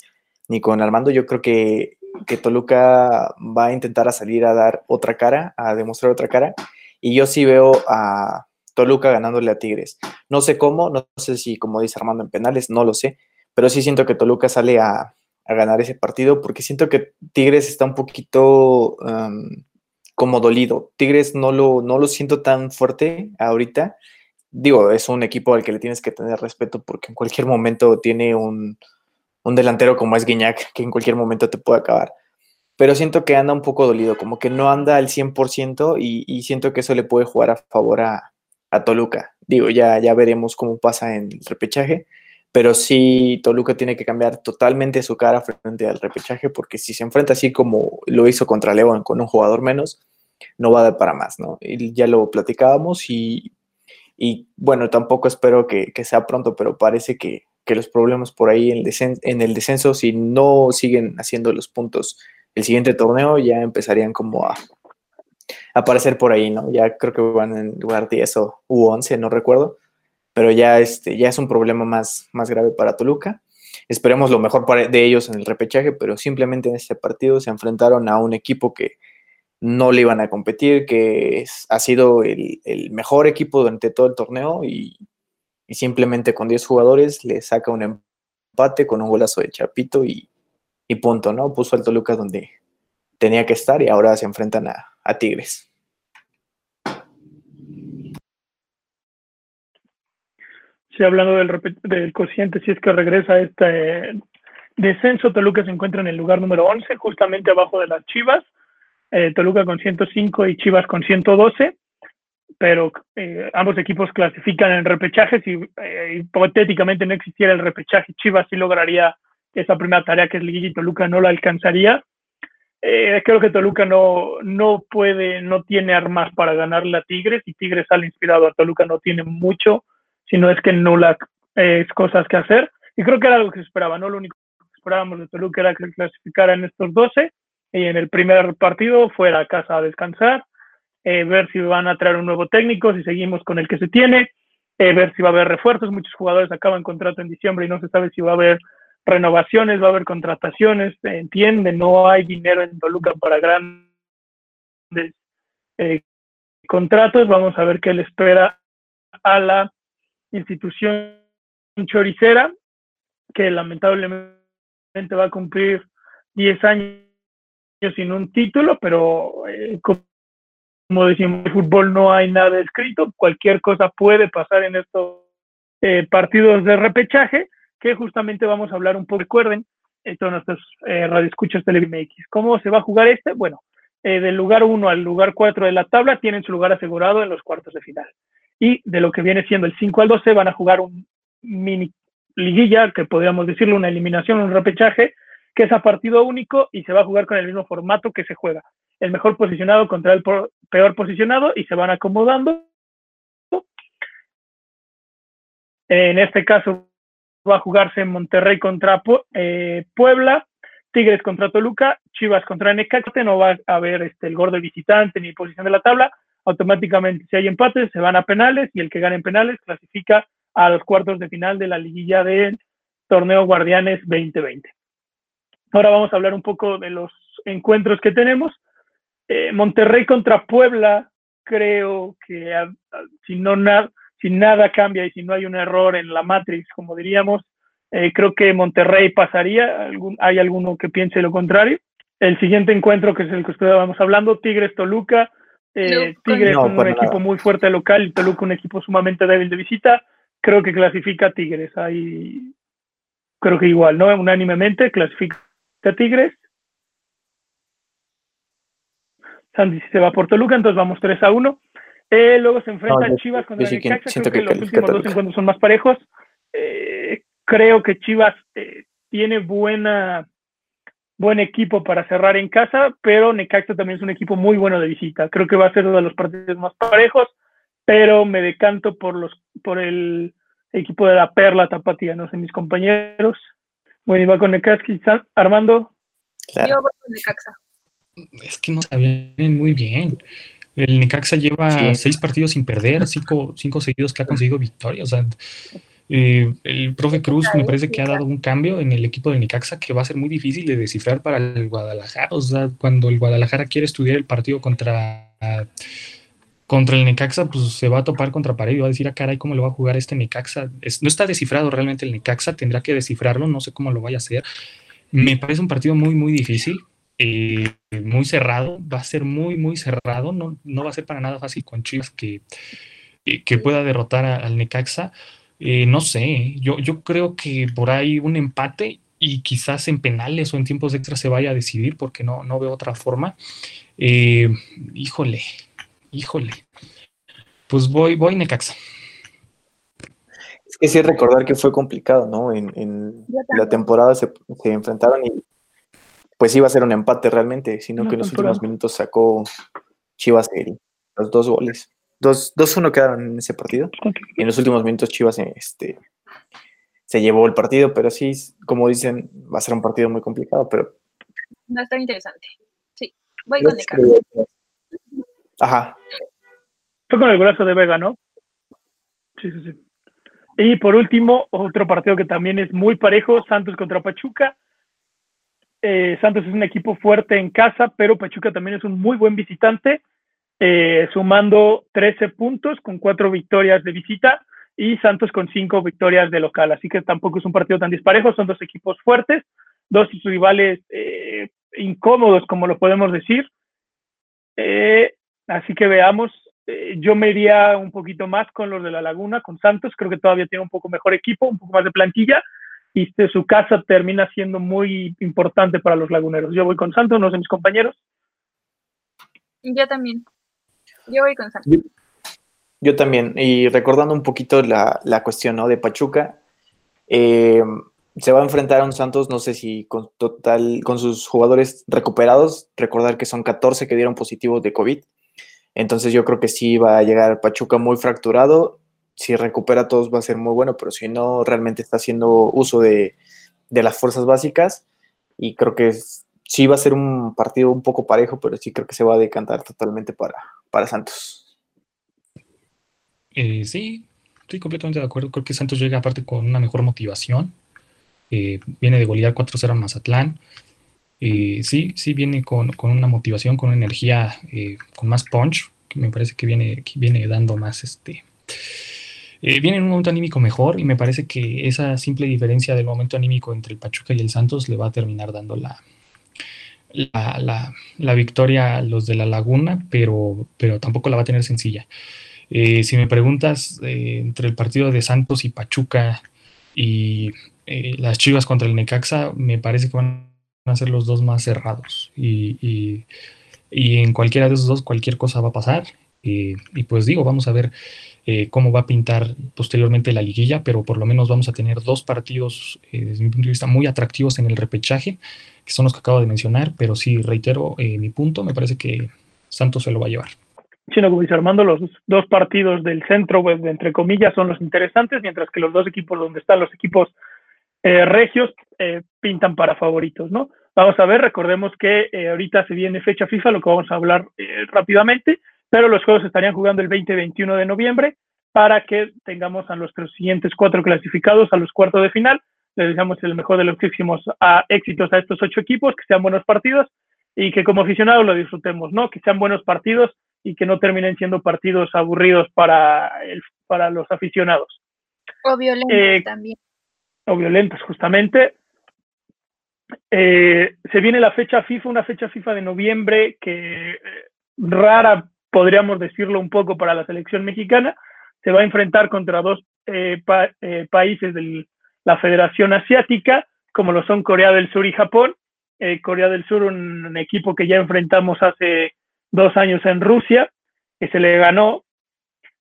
ni con Armando. Yo creo que, que, Toluca va a intentar a salir a dar otra cara, a demostrar otra cara. Y yo sí veo a Toluca ganándole a Tigres. No sé cómo, no sé si como dice Armando en penales, no lo sé, pero sí siento que Toluca sale a, a ganar ese partido porque siento que Tigres está un poquito um, como dolido. Tigres no lo, no lo siento tan fuerte ahorita digo, es un equipo al que le tienes que tener respeto porque en cualquier momento tiene un, delantero como es Guiñac, que en cualquier momento te puede acabar. Pero siento que anda un poco dolido, como que no anda al 100% y, y siento que eso le puede jugar a favor a, Toluca. Digo, ya, ya veremos cómo pasa en el repechaje, pero sí Toluca tiene que cambiar totalmente su cara frente al repechaje porque si se enfrenta así como lo hizo contra León con un jugador menos, no va a dar para más, ¿no? Y ya lo platicábamos y y bueno, tampoco espero que, sea pronto, pero parece que, los problemas por ahí en el, en el descenso, si no siguen haciendo los puntos el siguiente torneo, ya empezarían como a, aparecer por ahí, ¿no? Ya creo que van en lugar 10 o U11, no recuerdo, pero ya, este, ya es un problema más, más grave para Toluca. Esperemos lo mejor para, de ellos en el repechaje, pero simplemente en este partido se enfrentaron a un equipo que, no le iban a competir, que ha sido el, mejor equipo durante todo el torneo y, simplemente con 10 jugadores le saca un empate con un golazo de Chapito y, punto, ¿no? Puso al Toluca donde tenía que estar y ahora se enfrentan a, Tigres. Sí, hablando del, del cociente, si es que regresa este descenso, Toluca se encuentra en el lugar número 11, justamente abajo de las Chivas eh, Toluca con 105 y Chivas con 112, pero eh, ambos equipos clasifican en repechaje. Si eh, hipotéticamente no existiera el repechaje, Chivas sí lograría esa primera tarea que es Liguilla y Toluca no la alcanzaría. Creo que Toluca no, no puede, no tiene armas para ganarle a Tigres y Tigres sale inspirado a Toluca, no tiene mucho, sino es que no la es cosas que hacer. Y creo que era lo que se esperaba, ¿no? Lo único que esperábamos de Toluca era que clasificara en estos 12 y en el primer partido fuera a casa a descansar, eh, ver si van a traer un nuevo técnico, si seguimos con el que se tiene, eh, ver si va a haber refuerzos. Muchos jugadores acaban contrato en diciembre y no se sabe si va a haber renovaciones, va a haber contrataciones. entiende, no hay dinero en Toluca para grandes eh, contratos. Vamos a ver qué le espera a la institución choricera, que lamentablemente va a cumplir 10 años sin un título, pero eh, como, decimos, en fútbol no hay nada escrito, cualquier cosa puede pasar en estos eh, partidos de repechaje, que justamente vamos a hablar un poco, recuerden, esto nuestros eh, radioescuchas MX. ¿Cómo se va a jugar este? Bueno, eh, del lugar 1 al lugar 4 de la tabla tienen su lugar asegurado en los cuartos de final. Y de lo que viene siendo el 5 al 12 van a jugar un mini liguilla, que podríamos decirlo, una eliminación, un repechaje, que es a partido único y se va a jugar con el mismo formato que se juega. El mejor posicionado contra el peor posicionado y se van acomodando. En este caso va a jugarse en Monterrey contra eh, Puebla, Tigres contra Toluca, Chivas contra Necaxa, no va a haber este, el gordo visitante ni posición de la tabla, automáticamente si hay empates se van a penales y el que gane en penales clasifica a los cuartos de final de la liguilla del torneo Guardianes 2020. Ahora vamos a hablar un poco de los encuentros que tenemos. Eh, Monterrey contra Puebla, creo que si, no si nada cambia y si no hay un error en la Matrix, como diríamos, eh, creo que Monterrey pasaría. hay alguno que piense lo contrario. el siguiente encuentro, que es el que estábamos hablando, Tigres-Toluca. Eh, Tigres es un equipo muy fuerte local y Toluca un equipo sumamente débil de visita. Creo que clasifica a Tigres. Ahí creo que igual, ¿no? Unánimemente clasifica a Tigres. Sandy se va por Toluca, entonces vamos 3 a 1. Eh, luego se enfrenta a Chivas contra el Necaxa. Creo que, los últimos dos encuentros son más parejos. Eh, creo que Chivas eh, tiene buena buen equipo para cerrar en casa, pero Necaxa también es un equipo muy bueno de visita. Creo que va a ser uno de los partidos más parejos, pero me decanto por los por el equipo de la Perla Tapatía, no sé, mis compañeros. Bueno, iba con Necaxa, Armando. Yo voy con Necaxa. Es que no sabían muy bien. El Necaxa lleva seis partidos sin perder, cinco, cinco seguidos que ha conseguido victoria. O sea, eh, el profe Cruz me parece que ha dado un cambio en el equipo de Necaxa que va a ser muy difícil de descifrar para el Guadalajara. O sea, cuando el Guadalajara quiere estudiar el partido contra, contra el Necaxa, pues se va a topar contra pared y va a decir, ah, caray, ¿cómo lo va a jugar este Necaxa? no está descifrado realmente el Necaxa, tendrá que descifrarlo, no sé cómo lo vaya a hacer. Me parece un partido muy, muy difícil. Eh, muy cerrado, va a ser muy, muy cerrado, no, no va a ser para nada fácil con Chivas que, eh, que pueda derrotar al Necaxa. Eh, no sé, yo, yo creo que por ahí un empate y quizás en penales o en tiempos extra se vaya a decidir porque no, no veo otra forma. híjole, híjole. Pues voy, voy Necaxa. Es que sí recordar que fue complicado, ¿no? En, la temporada se, se enfrentaron y pues iba a ser un empate realmente, sino que en los últimos minutos sacó Chivas los dos goles. 2-1 quedaron en ese partido. Y en los últimos minutos Chivas este, se llevó el partido, pero sí, como dicen, va a ser un partido muy complicado, pero... Va a estar interesante. Sí, voy con Necaxa. Ajá. Fue con el brazo de Vega, ¿no? Sí, sí, sí. Y por último, otro partido que también es muy parejo, Santos contra Pachuca. Eh, Santos es un equipo fuerte en casa, pero Pachuca también es un muy buen visitante, eh, sumando 13 puntos con cuatro victorias de visita y Santos con cinco victorias de local. Así que tampoco es un partido tan disparejo, son dos equipos fuertes, dos rivales eh, incómodos, como lo podemos decir. así que veamos, yo me iría un poquito más con los de la Laguna, con Santos, creo que todavía tiene un poco mejor equipo, un poco más de plantilla, y su casa termina siendo muy importante para los laguneros. Yo voy con Santos, no sé mis compañeros. Yo también. Yo voy con Santos. Yo, también. Y recordando un poquito la, cuestión ¿no? de Pachuca, eh, se va a enfrentar a un Santos, no sé si con total, con sus jugadores recuperados, recordar que son 14 que dieron positivos de COVID. Entonces yo creo que sí va a llegar Pachuca muy fracturado si recupera todos va a ser muy bueno, pero si no, realmente está haciendo uso de, las fuerzas básicas y creo que sí va a ser un partido un poco parejo, pero sí creo que se va a decantar totalmente para, para Santos. Eh, sí, estoy completamente de acuerdo. Creo que Santos llega aparte con una mejor motivación. Eh, viene de golear 4-0 a Mazatlán. Eh, sí, sí viene con, una motivación, con una energía, con más punch, que me parece que viene, que viene dando más este, eh, viene en un momento anímico mejor y me parece que esa simple diferencia del momento anímico entre el Pachuca y el Santos le va a terminar dando la, la, victoria a los de la Laguna, pero, pero tampoco la va a tener sencilla. Eh, si me preguntas eh, entre el partido de Santos y Pachuca y las Chivas contra el Necaxa, me parece que van a ser los dos más cerrados. Y, en cualquiera de esos dos, cualquier cosa va a pasar. y pues digo, vamos a ver eh, cómo va a pintar posteriormente la liguilla, pero por lo menos vamos a tener dos partidos, eh, desde mi punto de vista, muy atractivos en el repechaje, que son los que acabo de mencionar, pero sí, reitero eh, mi punto, me parece que Santos se lo va a llevar. Sí, no, como dice Armando, los dos partidos del centro, pues, entre comillas, son los interesantes, mientras que los dos equipos donde están los equipos regios pintan para favoritos, ¿no? Vamos a ver, recordemos que ahorita se viene fecha FIFA, lo que vamos a hablar rápidamente, pero los juegos estarían jugando el 20-21 de noviembre para que tengamos a los siguientes cuatro clasificados a los cuartos de final. Les deseamos el mejor de los próximos a éxitos a estos ocho equipos, que sean buenos partidos y que como aficionados lo disfrutemos, ¿no? Que sean buenos partidos y que no terminen siendo partidos aburridos para, el, para los aficionados. O violentos eh, también. O violentos, justamente. eh, se viene la fecha FIFA, una fecha FIFA de noviembre que rara, podríamos decirlo un poco, para la selección mexicana. Se va a enfrentar contra dos países de la Federación Asiática, como lo son Corea del Sur y Japón. Corea del Sur, un equipo que ya enfrentamos hace dos años en Rusia, que se le ganó,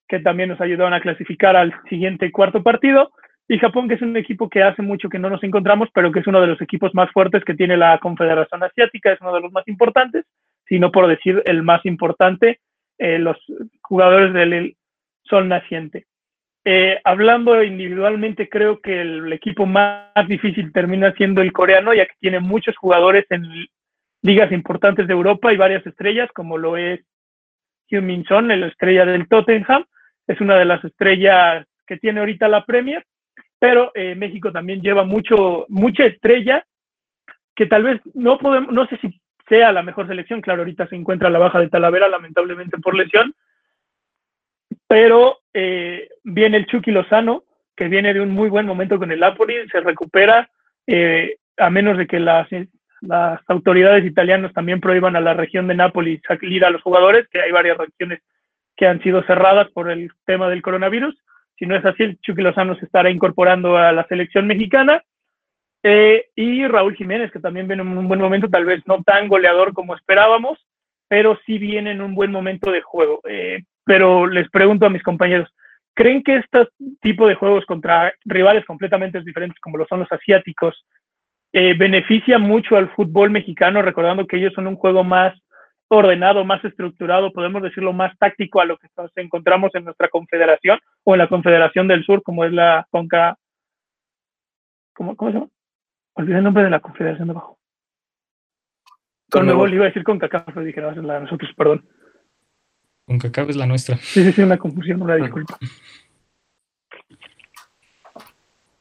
que también nos ayudaron a clasificar al siguiente cuarto partido, y Japón, que es un equipo que hace mucho que no nos encontramos, pero que es uno de los equipos más fuertes que tiene la Confederación Asiática, es uno de los más importantes, sino por decir el más importante, eh, los jugadores del sol naciente. Eh, hablando individualmente, creo que el equipo más difícil termina siendo el coreano, ya que tiene muchos jugadores en ligas importantes de Europa y varias estrellas, como lo es Hugh Min Son, la estrella del Tottenham, es una de las estrellas que tiene ahorita la Premier, pero eh, México también lleva mucho, mucha estrella que tal vez no podemos, no sé si sea la mejor selección, claro, ahorita se encuentra la baja de Talavera, lamentablemente por lesión, pero eh, viene el Chucky Lozano, que viene de un muy buen momento con el Napoli, se recupera, eh, a menos de que las autoridades italianas también prohíban a la región de Nápoles salir a los jugadores, que hay varias regiones que han sido cerradas por el tema del coronavirus. Si no es así, el Chucky Lozano se estará incorporando a la selección mexicana. Eh, y Raúl Jiménez, que también viene en un buen momento, tal vez no tan goleador como esperábamos, pero sí viene en un buen momento de juego. Eh, pero les pregunto a mis compañeros, ¿creen que este tipo de juegos contra rivales completamente diferentes como lo son los asiáticos eh, beneficia mucho al fútbol mexicano, recordando que ellos son un juego más ordenado, más estructurado, podemos decirlo más táctico a lo que nos encontramos en nuestra confederación o en la Confederación del Sur, como es la CONCA. ¿Cómo, cómo se llama? Olvidé el nombre de la Confederación de Abajo. Conmebol, iba a decir CONCACAF, pero dije, no, es la de nosotros, perdón. CONCACAF es la nuestra. Sí, sí, sí, una confusión, una disculpa.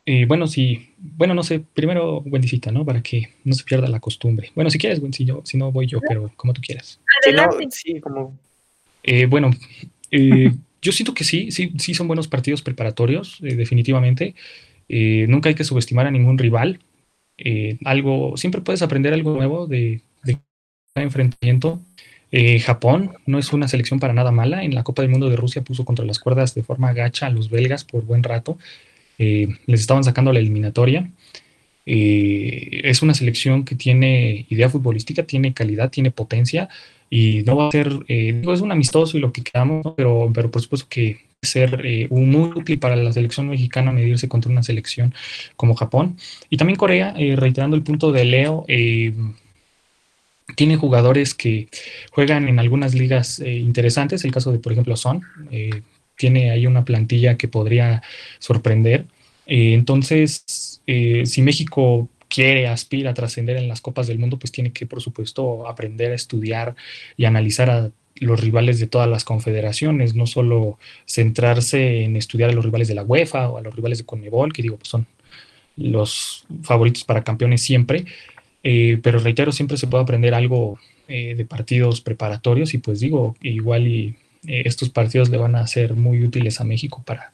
Eh, bueno, sí, bueno, no sé, primero Wendycita, ¿no? Para que no se pierda la costumbre. Bueno, si quieres, Wendy, si, no voy yo, pero como tú quieras. sí, como... Eh, bueno, eh, yo siento que sí, sí, sí son buenos partidos preparatorios, definitivamente. nunca hay que subestimar a ningún rival. Algo, siempre puedes aprender algo nuevo de, cada enfrentamiento. Japón no es una selección para nada mala. En la Copa del Mundo de Rusia puso contra las cuerdas de forma gacha a los belgas por buen rato. Eh, les estaban sacando la eliminatoria. Eh, es una selección que tiene idea futbolística, tiene calidad, tiene potencia y no va a ser, eh, es un amistoso y lo que quedamos, pero, pero por supuesto que ser muy útil para la selección mexicana medirse contra una selección como Japón. Y también Corea, reiterando el punto de Leo, tiene jugadores que juegan en algunas ligas interesantes, el caso de, por ejemplo, Son, tiene ahí una plantilla que podría sorprender. Eh, entonces, eh, si México quiere, aspira a trascender en las Copas del Mundo, pues tiene que, por supuesto, aprender a estudiar y analizar a los rivales de todas las confederaciones, no solo centrarse en estudiar a los rivales de la UEFA o a los rivales de Conmebol, que digo, pues son los favoritos para campeones siempre, eh, pero reitero, siempre se puede aprender algo de partidos preparatorios y pues digo, igual eh, estos partidos le van a ser muy útiles a México para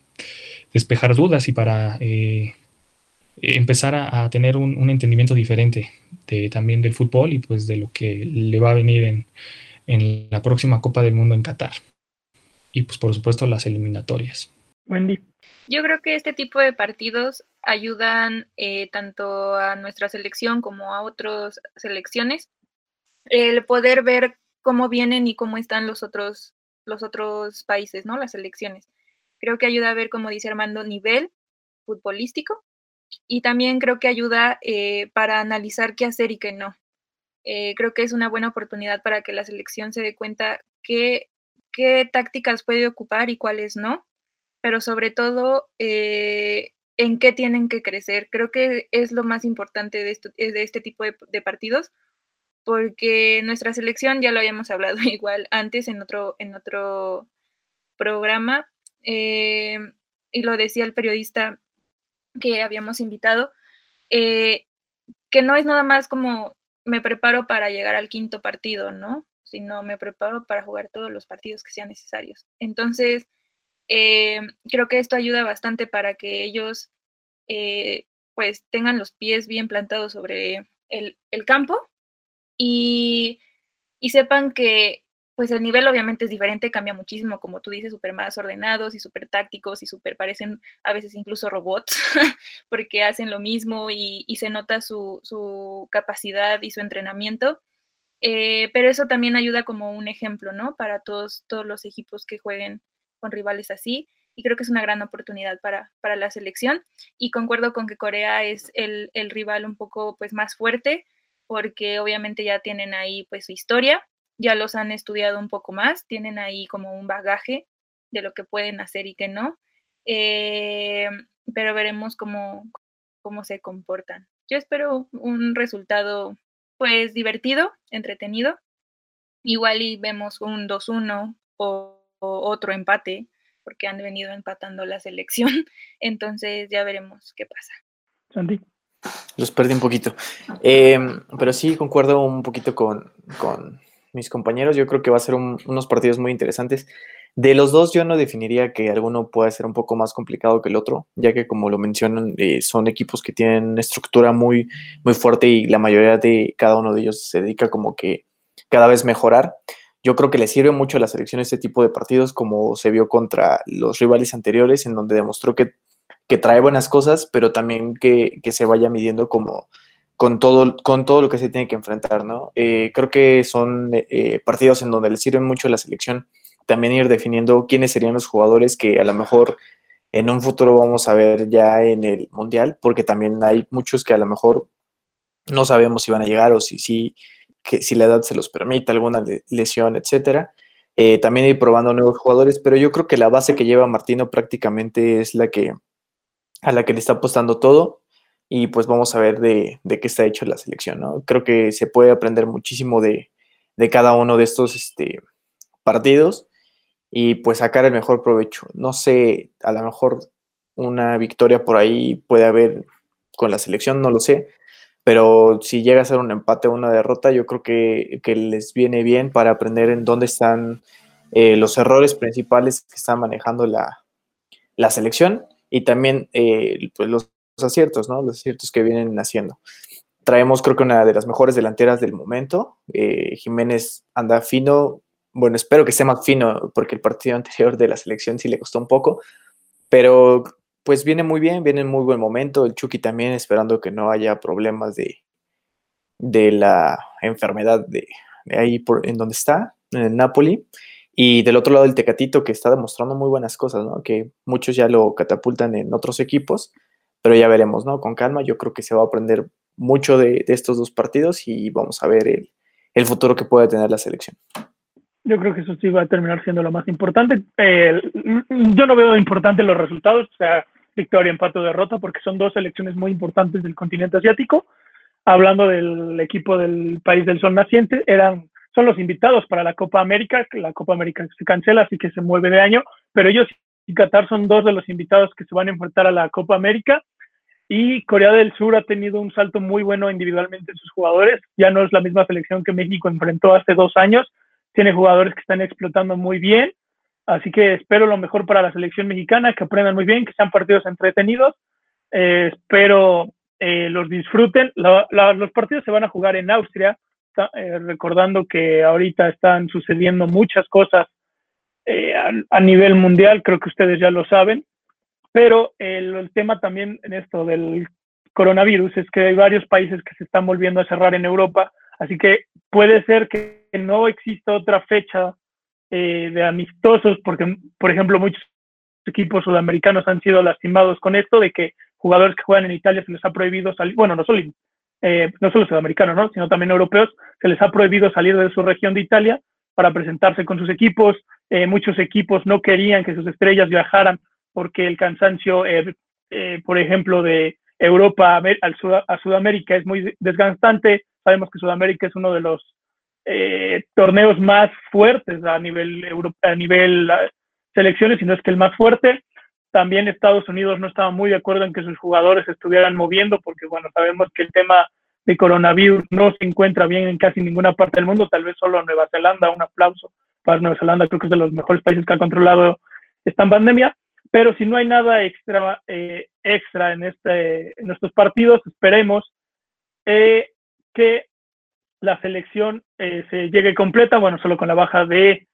despejar dudas y para eh, empezar a, tener un, entendimiento diferente también del fútbol y pues de lo que le va a venir en, en la próxima Copa del Mundo en Qatar. Y pues por supuesto las eliminatorias. Wendy. Yo creo que este tipo de partidos ayudan eh, tanto a nuestra selección como a otras selecciones el poder ver cómo vienen y cómo están los otros los otros países, ¿no? Las selecciones. Creo que ayuda a ver, como dice Armando, nivel futbolístico y también creo que ayuda eh, para analizar qué hacer y qué no. Eh, creo que es una buena oportunidad para que la selección se dé cuenta qué, qué tácticas puede ocupar y cuáles no, pero sobre todo eh, en qué tienen que crecer. Creo que es lo más importante de, esto, de este tipo de partidos porque nuestra selección, ya lo habíamos hablado igual antes en otro, en otro programa, eh, y lo decía el periodista que habíamos invitado, que no es nada más como me preparo para llegar al quinto partido, ¿no? Sino me preparo para jugar todos los partidos que sean necesarios. Entonces, eh, creo que esto ayuda bastante para que ellos pues tengan los pies bien plantados sobre el, campo y, y sepan que pues el nivel obviamente es diferente, cambia muchísimo, como tú dices, súper más ordenados y súper tácticos y súper parecen a veces incluso robots, porque hacen lo mismo y, se nota su, capacidad y su entrenamiento. Eh, pero eso también ayuda como un ejemplo, ¿no? Para todos, todos los equipos que jueguen con rivales así. Y creo que es una gran oportunidad para, para la selección. Y concuerdo con que Corea es el, el rival un poco pues, más fuerte, porque obviamente ya tienen ahí pues su historia ya los han estudiado un poco más, tienen ahí como un bagaje de lo que pueden hacer y que no, eh, pero veremos cómo, cómo se comportan. Yo espero un resultado pues divertido, entretenido. Igual y vemos un 2-1 o, otro empate, porque han venido empatando la selección. Entonces ya veremos qué pasa. Sandy. Los perdí un poquito. Em, pero sí concuerdo un poquito con, con, mis compañeros. Yo creo que va a ser unos partidos muy interesantes. De los dos, yo no definiría que alguno pueda ser un poco más complicado que el otro, ya que como lo mencionan, eh, son equipos que tienen una estructura muy, muy fuerte y la mayoría de cada uno de ellos se dedica como que cada vez mejorar. Yo creo que le sirve mucho a la selección este tipo de partidos, como se vio contra los rivales anteriores, en donde demostró que, que trae buenas cosas, pero también que, que se vaya midiendo como, con todo, con todo lo que se tiene que enfrentar, ¿no? Eh, creo que son eh, partidos en donde le sirve mucho a la selección también ir definiendo quiénes serían los jugadores que a lo mejor en un futuro vamos a ver ya en el Mundial, porque también hay muchos que a lo mejor no sabemos si van a llegar o si, si, que, si la edad se los permite, alguna lesión, etcétera. Eh, también ir probando nuevos jugadores, pero yo creo que la base que lleva Martino prácticamente es la que a la que le está apostando todo y pues vamos a ver de, qué está hecho la selección, ¿no? Creo que se puede aprender muchísimo de, cada uno de estos este, partidos y pues sacar el mejor provecho. No sé, a lo mejor una victoria por ahí puede haber con la selección, no lo sé, pero si llega a ser un empate o una derrota, yo creo que, les viene bien para aprender en dónde están eh, los errores principales que está manejando la, selección y también eh, pues los aciertos, ¿no? Los aciertos que vienen haciendo. Traemos, creo que una de las mejores delanteras del momento. Eh, Jiménez anda fino. Bueno, espero que esté más fino porque el partido anterior de la selección sí le costó un poco. Pero pues viene muy bien, viene en muy buen momento. El Chucky también esperando que no haya problemas de, de la enfermedad de, ahí por, en donde está, en el Napoli. Y del otro lado el Tecatito que está demostrando muy buenas cosas, ¿no? Que muchos ya lo catapultan en otros equipos pero ya veremos, ¿no? Con calma, yo creo que se va a aprender mucho de, estos dos partidos y vamos a ver el, futuro que puede tener la selección. Yo creo que eso sí va a terminar siendo lo más importante. yo no veo importante los resultados, o sea, victoria, empate o derrota, porque son dos selecciones muy importantes del continente asiático. Hablando del equipo del país del sol naciente, eran, son los invitados para la Copa América. La Copa América se cancela, así que se mueve de año, pero ellos y Qatar son dos de los invitados que se van a enfrentar a la Copa América y Corea del Sur ha tenido un salto muy bueno individualmente en sus jugadores. Ya no es la misma selección que México enfrentó hace dos años. Tiene jugadores que están explotando muy bien. Así que espero lo mejor para la selección mexicana, que aprendan muy bien, que sean partidos entretenidos. Eh, espero eh, los disfruten. los partidos se van a jugar en Austria, eh, recordando que ahorita están sucediendo muchas cosas a, nivel mundial, creo que ustedes ya lo saben. Pero el, tema también en esto del coronavirus es que hay varios países que se están volviendo a cerrar en Europa, así que puede ser que no exista otra fecha eh, de amistosos, porque, por ejemplo, muchos equipos sudamericanos han sido lastimados con esto de que jugadores que juegan en Italia se les ha prohibido salir, bueno, no solo, eh, no solo sudamericanos, ¿no? sino también europeos, se les ha prohibido salir de su región de Italia para presentarse con sus equipos. Eh, muchos equipos no querían que sus estrellas viajaran porque el cansancio, eh, eh, por ejemplo, de Europa a Sudamérica es muy desgastante. Sabemos que Sudamérica es uno de los eh, torneos más fuertes a nivel, a nivel selecciones, y no es que el más fuerte. También Estados Unidos no estaba muy de acuerdo en que sus jugadores estuvieran moviendo, porque bueno, sabemos que el tema de coronavirus no se encuentra bien en casi ninguna parte del mundo, tal vez solo Nueva Zelanda, un aplauso para Nueva Zelanda, creo que es de los mejores países que ha controlado esta pandemia, pero si no hay nada extra, eh, extra en, este, en estos partidos, esperemos, eh, que la selección eh, se llegue completa, bueno, solo con la baja de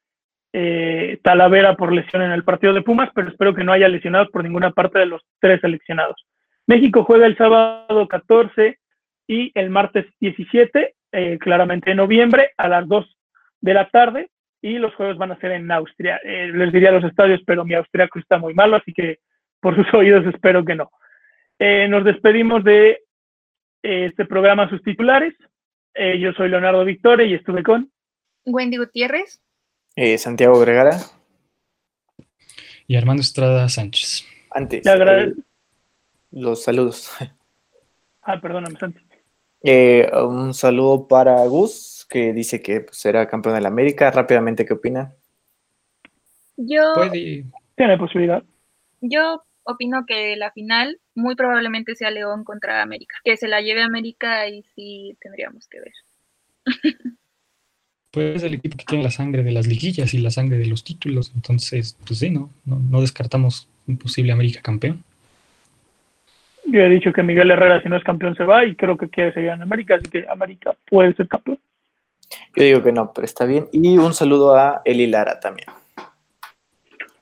eh, Talavera por lesión en el partido de Pumas, pero espero que no haya lesionados por ninguna parte de los tres seleccionados. México juega el sábado 14 y el martes 17, eh, claramente en noviembre, a las 2 de la tarde, y los juegos van a ser en Austria. les diría los estadios, pero mi austriaco está muy malo, así que por sus oídos espero que no. nos despedimos de este programa, sus titulares. yo soy Leonardo Victoria y estuve con Wendy Gutiérrez. Eh, Santiago Vergara. Y Armando Estrada Sánchez. Antes, eh, los saludos. Ah, perdóname, Santi. Eh, un saludo para Gus, que dice que pues, será campeón de la América. Rápidamente, ¿qué opina? Yo. Tiene posibilidad. Yo opino que la final muy probablemente sea León contra América. Que se la lleve América y sí tendríamos que ver. pues es el equipo que tiene la sangre de las liguillas y la sangre de los títulos. Entonces, pues sí, no, no, descartamos un posible América campeón. Yo he dicho que Miguel Herrera, si no es campeón, se va y creo que quiere seguir en América, así que América puede ser campeón. Yo digo que no, pero está bien. Y un saludo a Eli Lara también.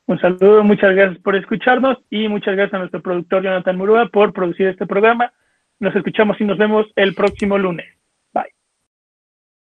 Un saludo, muchas gracias por escucharnos y muchas gracias a nuestro productor Jonathan Murúa por producir este programa. Nos escuchamos y nos vemos el próximo lunes.